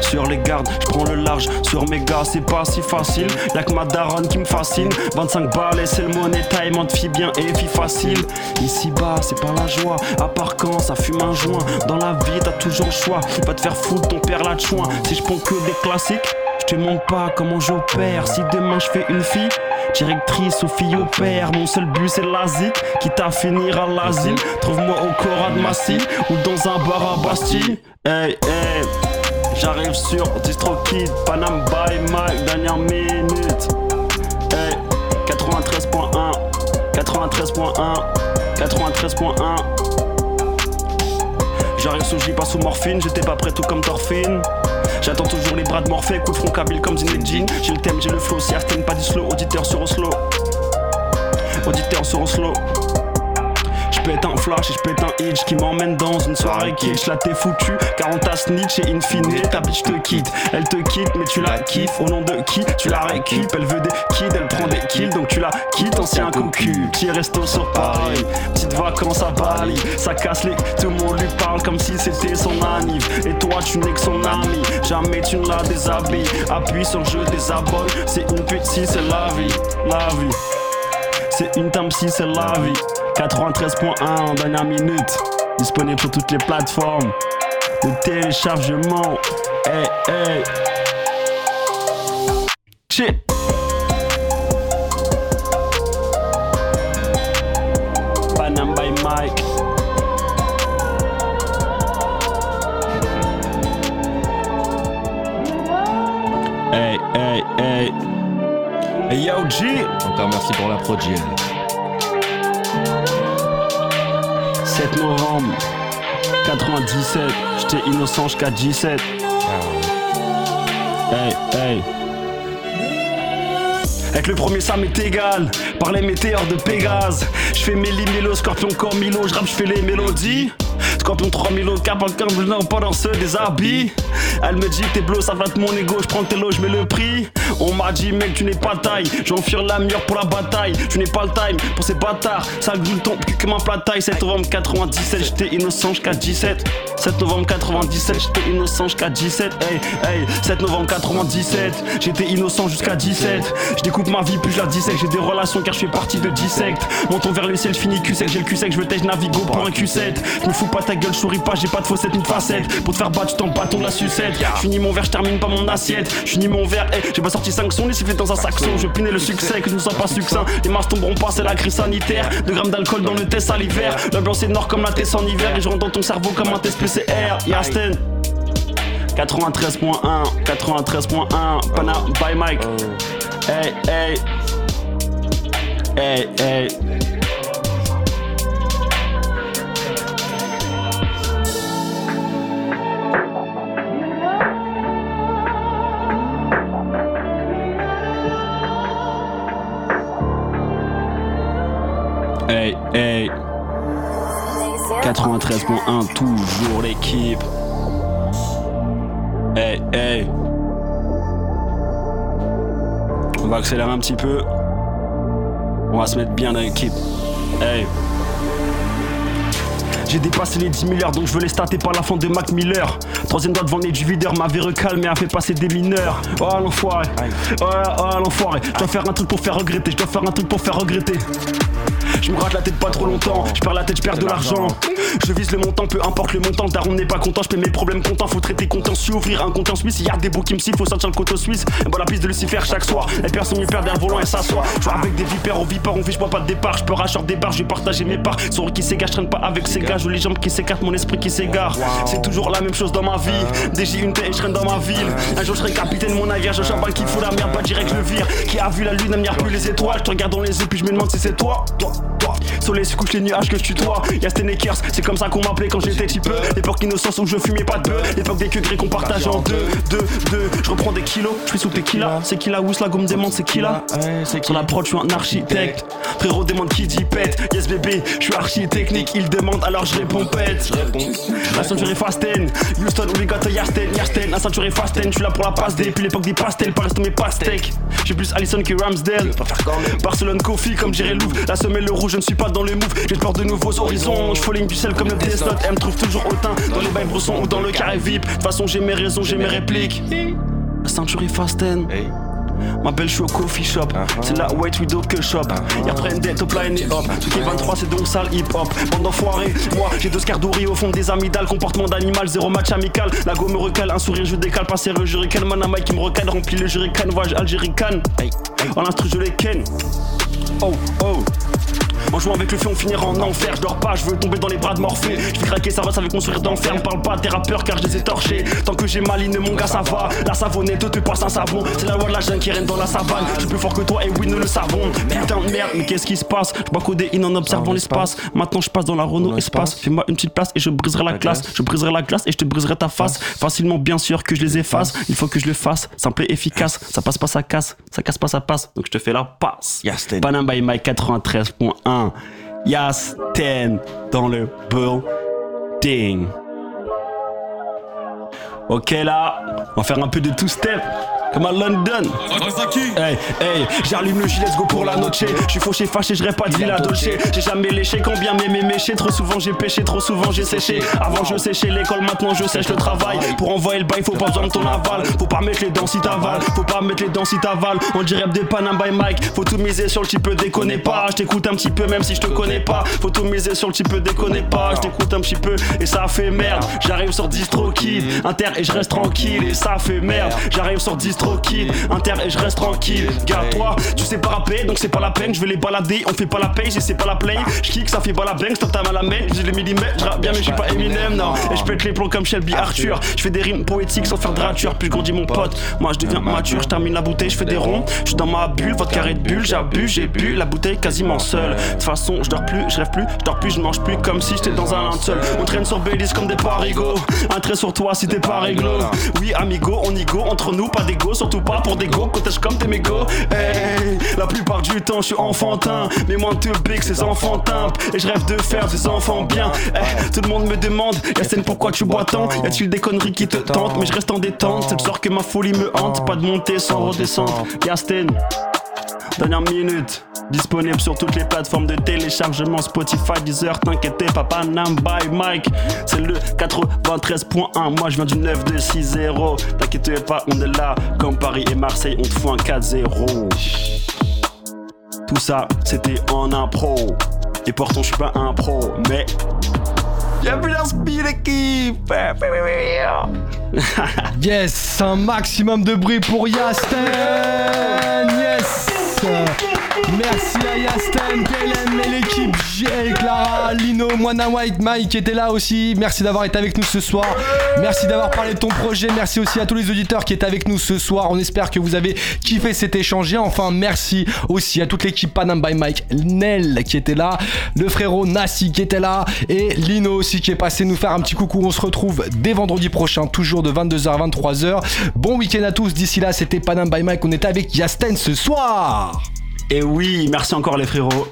Sur les gardes, je prends le large. Sur mes gars, c'est pas si facile. Y'a que ma daronne qui me fascine. 25 balles, et c'est le money time. On te fie bien et fille facile. Ici bas, c'est pas la joie. À part quand ça fume un joint. Dans la vie, t'as toujours le choix. Va te faire foutre ton père là de. Si je prends que des classiques, je te montre pas comment j'opère. Si demain je fais une fille. Directrice ou fille au père, mon seul but c'est l'Asie, quitte à finir à l'asile. Trouve-moi au Cora de Massy ou dans un bar à Bastille. Hey, hey, j'arrive sur DistroKid, Panam by Mike, dernière minute. Hey, 93.1, 93.1, 93.1. J'arrive sous J, pas sous morphine, j'étais pas prêt tout comme Torfine. J'attends toujours les bras de Morphée, coup de front kabyle comme Zinedine. J'ai le thème, j'ai le flow, si Aston pas du slow, auditeur sur Oslo. Auditeur sur Oslo. J'pète un flash et j'pète un hitch qui m'emmène dans une soirée kitsch. Là t'es foutu, car on t'a snitch et in fine, ta bitch te quitte. Elle te quitte, mais tu la kiffes. Au nom de qui Tu la récup. Elle veut des kids, elle prend des kills, donc tu la quittes, ancien cocu. Petit resto sur Paris, petite vacances à Bali. Ça casse les. Tout le monde lui parle comme si c'était son anniv. Et toi, tu n'es que son ami. Jamais tu ne la déshabilles. Appuie sur le jeu des abonnes. C'est une pute si c'est la vie. La vie. C'est une table si c'est la vie. 93.1 en dernière minute. Disponible sur toutes les plateformes de téléchargement. Hey, hey. Chill. Panam by Mike. Hey, hey, hey. Hey, yo. Encore merci pour la prod, JL. 7 novembre 97, j'étais innocent jusqu'à 17. Hey, hey. Être le premier ça m'est égal, par les météores de Pégase. Je fais mes mélos, scorpion comme Milo, je rappe, je fais les mélodies. Scorpion 3000 au cap, non, pas dans ceux des habits. Elle me dit que t'es bleu, ça va de mon ego, je prends tes lots, je mets le prix. On m'a dit mec tu n'es pas taille, j'enfure la meilleure pour la bataille, tu n'es pas le time pour ces bâtards, ça gueule ton cul comme un plat taille, 7 novembre 97, j'étais innocent jusqu'à 17. 7 novembre 97, j'étais innocent jusqu'à 17. Hey, hey, 7 novembre 97, j'étais innocent jusqu'à 17. Je découpe ma vie, puis je la dissèque. J'ai des relations car je fais partie de dissect. Monton vers le ciel, fini Q sec. J'ai le Q sec, je veux tèche navigo pour un Q7. Je me fous pas ta gueule, souris pas, j'ai pas de faussette ni de facette. Pour te faire battre, tu t'en la suce. 7 Je finis mon verre, je termine pas mon assiette. Je finis mon verre eh, j'ai pas sorti 5 sons les sifflets dans un saxon Je pinais le succès que je ne sois pas succinct. Les masses tomberont pas c'est la crise sanitaire. 2 grammes d'alcool dans le test à l'hiver. La blanche est noire comme la test en hiver. Et je rentre dans ton cerveau comme un test PCR Yasten 93.1 93.1 Pana by Mike. Oh. Hey hey. Hey hey. Hey, hey. 93.1, toujours l'équipe. Hey, hey. On va accélérer un petit peu. On va se mettre bien dans l'équipe. Hey. J'ai dépassé les 10 milliards donc je veux les stater par la fente de Mac Miller. Troisième doigt devant les du videur m'avait recalmé, a fait passer des mineurs. Oh l'enfoiré, oh, oh l'enfoiré. Je dois faire un truc pour faire regretter, je dois faire un truc pour faire regretter. Je me gratte la tête pas trop longtemps, je perds la tête, je perds de l'argent. Je vise le montant, peu importe le montant. Daron n'est pas content, je paie mes problèmes contents. Faut traiter contentieux, ouvrir un compte en Suisse. Y a des bouts qui me sifflent, faut sortir le coteau suisse. Bon, la piste de Lucifer chaque soir. Les personnes me perdent un volant et s'assoient. Je avec des vipères aux vipères, on vit, je pas de départ. Je peux racheter des barres, je vais partager mes parts. Son qui s'égare, je traîne pas avec ces gars. les jambes qui s'écartent, mon esprit qui s'égare. C'est toujours la même chose dans ma vie. DJ une tête et je traîne dans ma ville. Un jour je serai capitaine, mon navire. Je chambal qui fout la merde, pas direct, je le vire. Qui a vu la lune, plus les étoiles. Je te regarde dans les yeux, puis je me demande si c'est toi. Toi, toi. Soleil se couche les nuages que je tutoie. Y'a Stenekers, c'est comme ça qu'on m'appelait quand j'étais petit peu. L'époque innocence où je fumais pas de bœuf. L'époque des queues qu'on partage en deux, deux, deux. Je reprends des kilos, je suis sous tes kilas. C'est qui la housse, la gomme demande, c'est qui là Sur la prod, je suis un architecte. Frérot demande qui dit pète. Yes bébé, je suis architechnique. Il demande alors je réponds pète. La ceinture est fasten. Houston, we got a Yasten, Yasten. La ceinture est fasten. Je suis là pour la passe des. Puis l'époque des pastels, pas reste mes pastèques. J'ai plus Allison que Ramsdale. Barcelone, Kofi, comme dirait Louvre. La semelle rouge, je ne suis pas dans le move. J'ai peur de nouveaux horizons. Je du sel comme le Death Note. Elle me trouve toujours hautain dans les bails bressons ou dans le carré VIP. De toute façon, j'ai mes raisons, j'ai mes répliques. La ceinture est fasten. Ma belle, je suis au coffee shop. C'est la white widow que shop. Y'a après une dette au line et hop. Tout qui est 23, c'est donc sale hip hop. Bande d'enfoirés, moi j'ai deux scardories au fond des amygdales. Comportement d'animal, zéro match amical. La go me recale, un sourire, je décale. Pas sérieux, je recale. Man qui me recale, remplit le jurican. Voyage algérican. En l'instru, je les ken. Oh, oh. En jouant avec le feu, on finira en enfer. Je dors pas, je veux tomber dans les bras de Morphée. Je vais craquer, ça va, avec mon sourire d'enfer. parle pas tes rappeurs car je les ai torchés. Tant que j'ai maline, mon gars, ça va. La savonnette te passe un savon. C'est la loi de la jungle qui règne dans la savane. Je suis plus fort que toi et oui, nous le savons. Putain de merde, mais qu'est-ce qui se passe? Je coder in en observant l'espace. Maintenant, je passe dans la Renault espace. Fais-moi une petite place et je briserai la glace. Je briserai la glace et je te briserai ta face. Facilement, bien sûr que je les efface. Il faut que je le fasse. Simple et efficace. Ça passe pas, ça casse. Ça casse pas, ça passe. Donc je te fais la passe. Panam by Mike 93.1. Yas 10 dans le building. Ok là, on va faire un peu de two-step comme à London. Hey, hey, j'allume le gilet, go pour la noche. Je suis fauché, fâché, je rêve pas de Villa Dolce. J'ai jamais léché, combien m'aimer méché. Trop souvent j'ai péché, trop souvent j'ai séché. Avant je séchais l'école, maintenant je sèche le travail. Pour envoyer le bail, faut pas besoin de ton aval. Faut pas mettre les dents si t'avales. Faut pas mettre les dents si t'avales. On dirait des Panam by Mike. Faut tout miser sur le type, déconner pas. Je t'écoute un petit peu, même si je te connais pas. Faut tout miser sur le type, déconner pas. Je t'écoute un petit peu et ça fait merde. J'arrive sur distro kid, inter et je reste tranquille et ça fait merde. J'arrive sur distro Inter et je reste tranquille. Garde-toi, tu sais pas rapper, donc c'est pas la peine. Je vais les balader, on fait pas la paye, sais pas la play. Je kick, ça fait pas la bang, stop time à la main. J'ai les millimètres, je bien, mais je suis pas Eminem, non. Et je pète les plombs comme Shelby Arthur. Je fais des rimes poétiques sans faire de rature. Puis je grandis mon pote, moi je deviens mature. Je termine la bouteille, je fais des ronds. Je suis dans ma bulle, votre carré de bulle, j'abuse, j'ai bu la bouteille quasiment seule. De toute façon, je dors plus, je rêve plus, je dors plus, je mange plus comme si j'étais dans un seul On traîne sur Belize comme des parigots. Un trait sur toi si t'es pas réglo. Oui, amigo, on y go, entre nous, pas d'égo surtout pas pour des go, cottage comme tes mégots. Hey, la plupart du temps, je suis enfantin, mais moins te big, ces enfantins. Et je rêve de faire des enfants bien. Hey, tout le monde me demande, Yassine, pourquoi tu bois tant? Y a-t-il des conneries qui te tentent? Mais je reste en détente, c'est le soir que ma folie me hante. Pas de montée sans redescente. Yasten, dernière minute. Disponible sur toutes les plateformes de téléchargement Spotify, Deezer, t'inquiète pas, Panam by Mike. C'est le 93.1, moi je viens du 9260. T'inquiète pas, on est là. Comme Paris et Marseille, on te fout un 4-0. Tout ça, c'était en impro. Et pourtant, je suis pas un pro, mais. Y'a plus d'inspi l'équipe! Yes, un maximum de bruit pour Yasten Yes Nossa! Merci à Yasten, Kellen et l'équipe Jay, Clara, Lino, Moana White, Mike qui était là aussi. Merci d'avoir été avec nous ce soir. Merci d'avoir parlé de ton projet. Merci aussi à tous les auditeurs qui étaient avec nous ce soir. On espère que vous avez kiffé cet échange. Et enfin, merci aussi à toute l'équipe Panam by Mike, Nel qui était là, le frérot Nassi qui était là et Lino aussi qui est passé nous faire un petit coucou. On se retrouve dès vendredi prochain, toujours de 22h à 23h. Bon week-end à tous. D'ici là, c'était Panam by Mike. On était avec Yasten ce soir. Et oui, merci encore les frérots.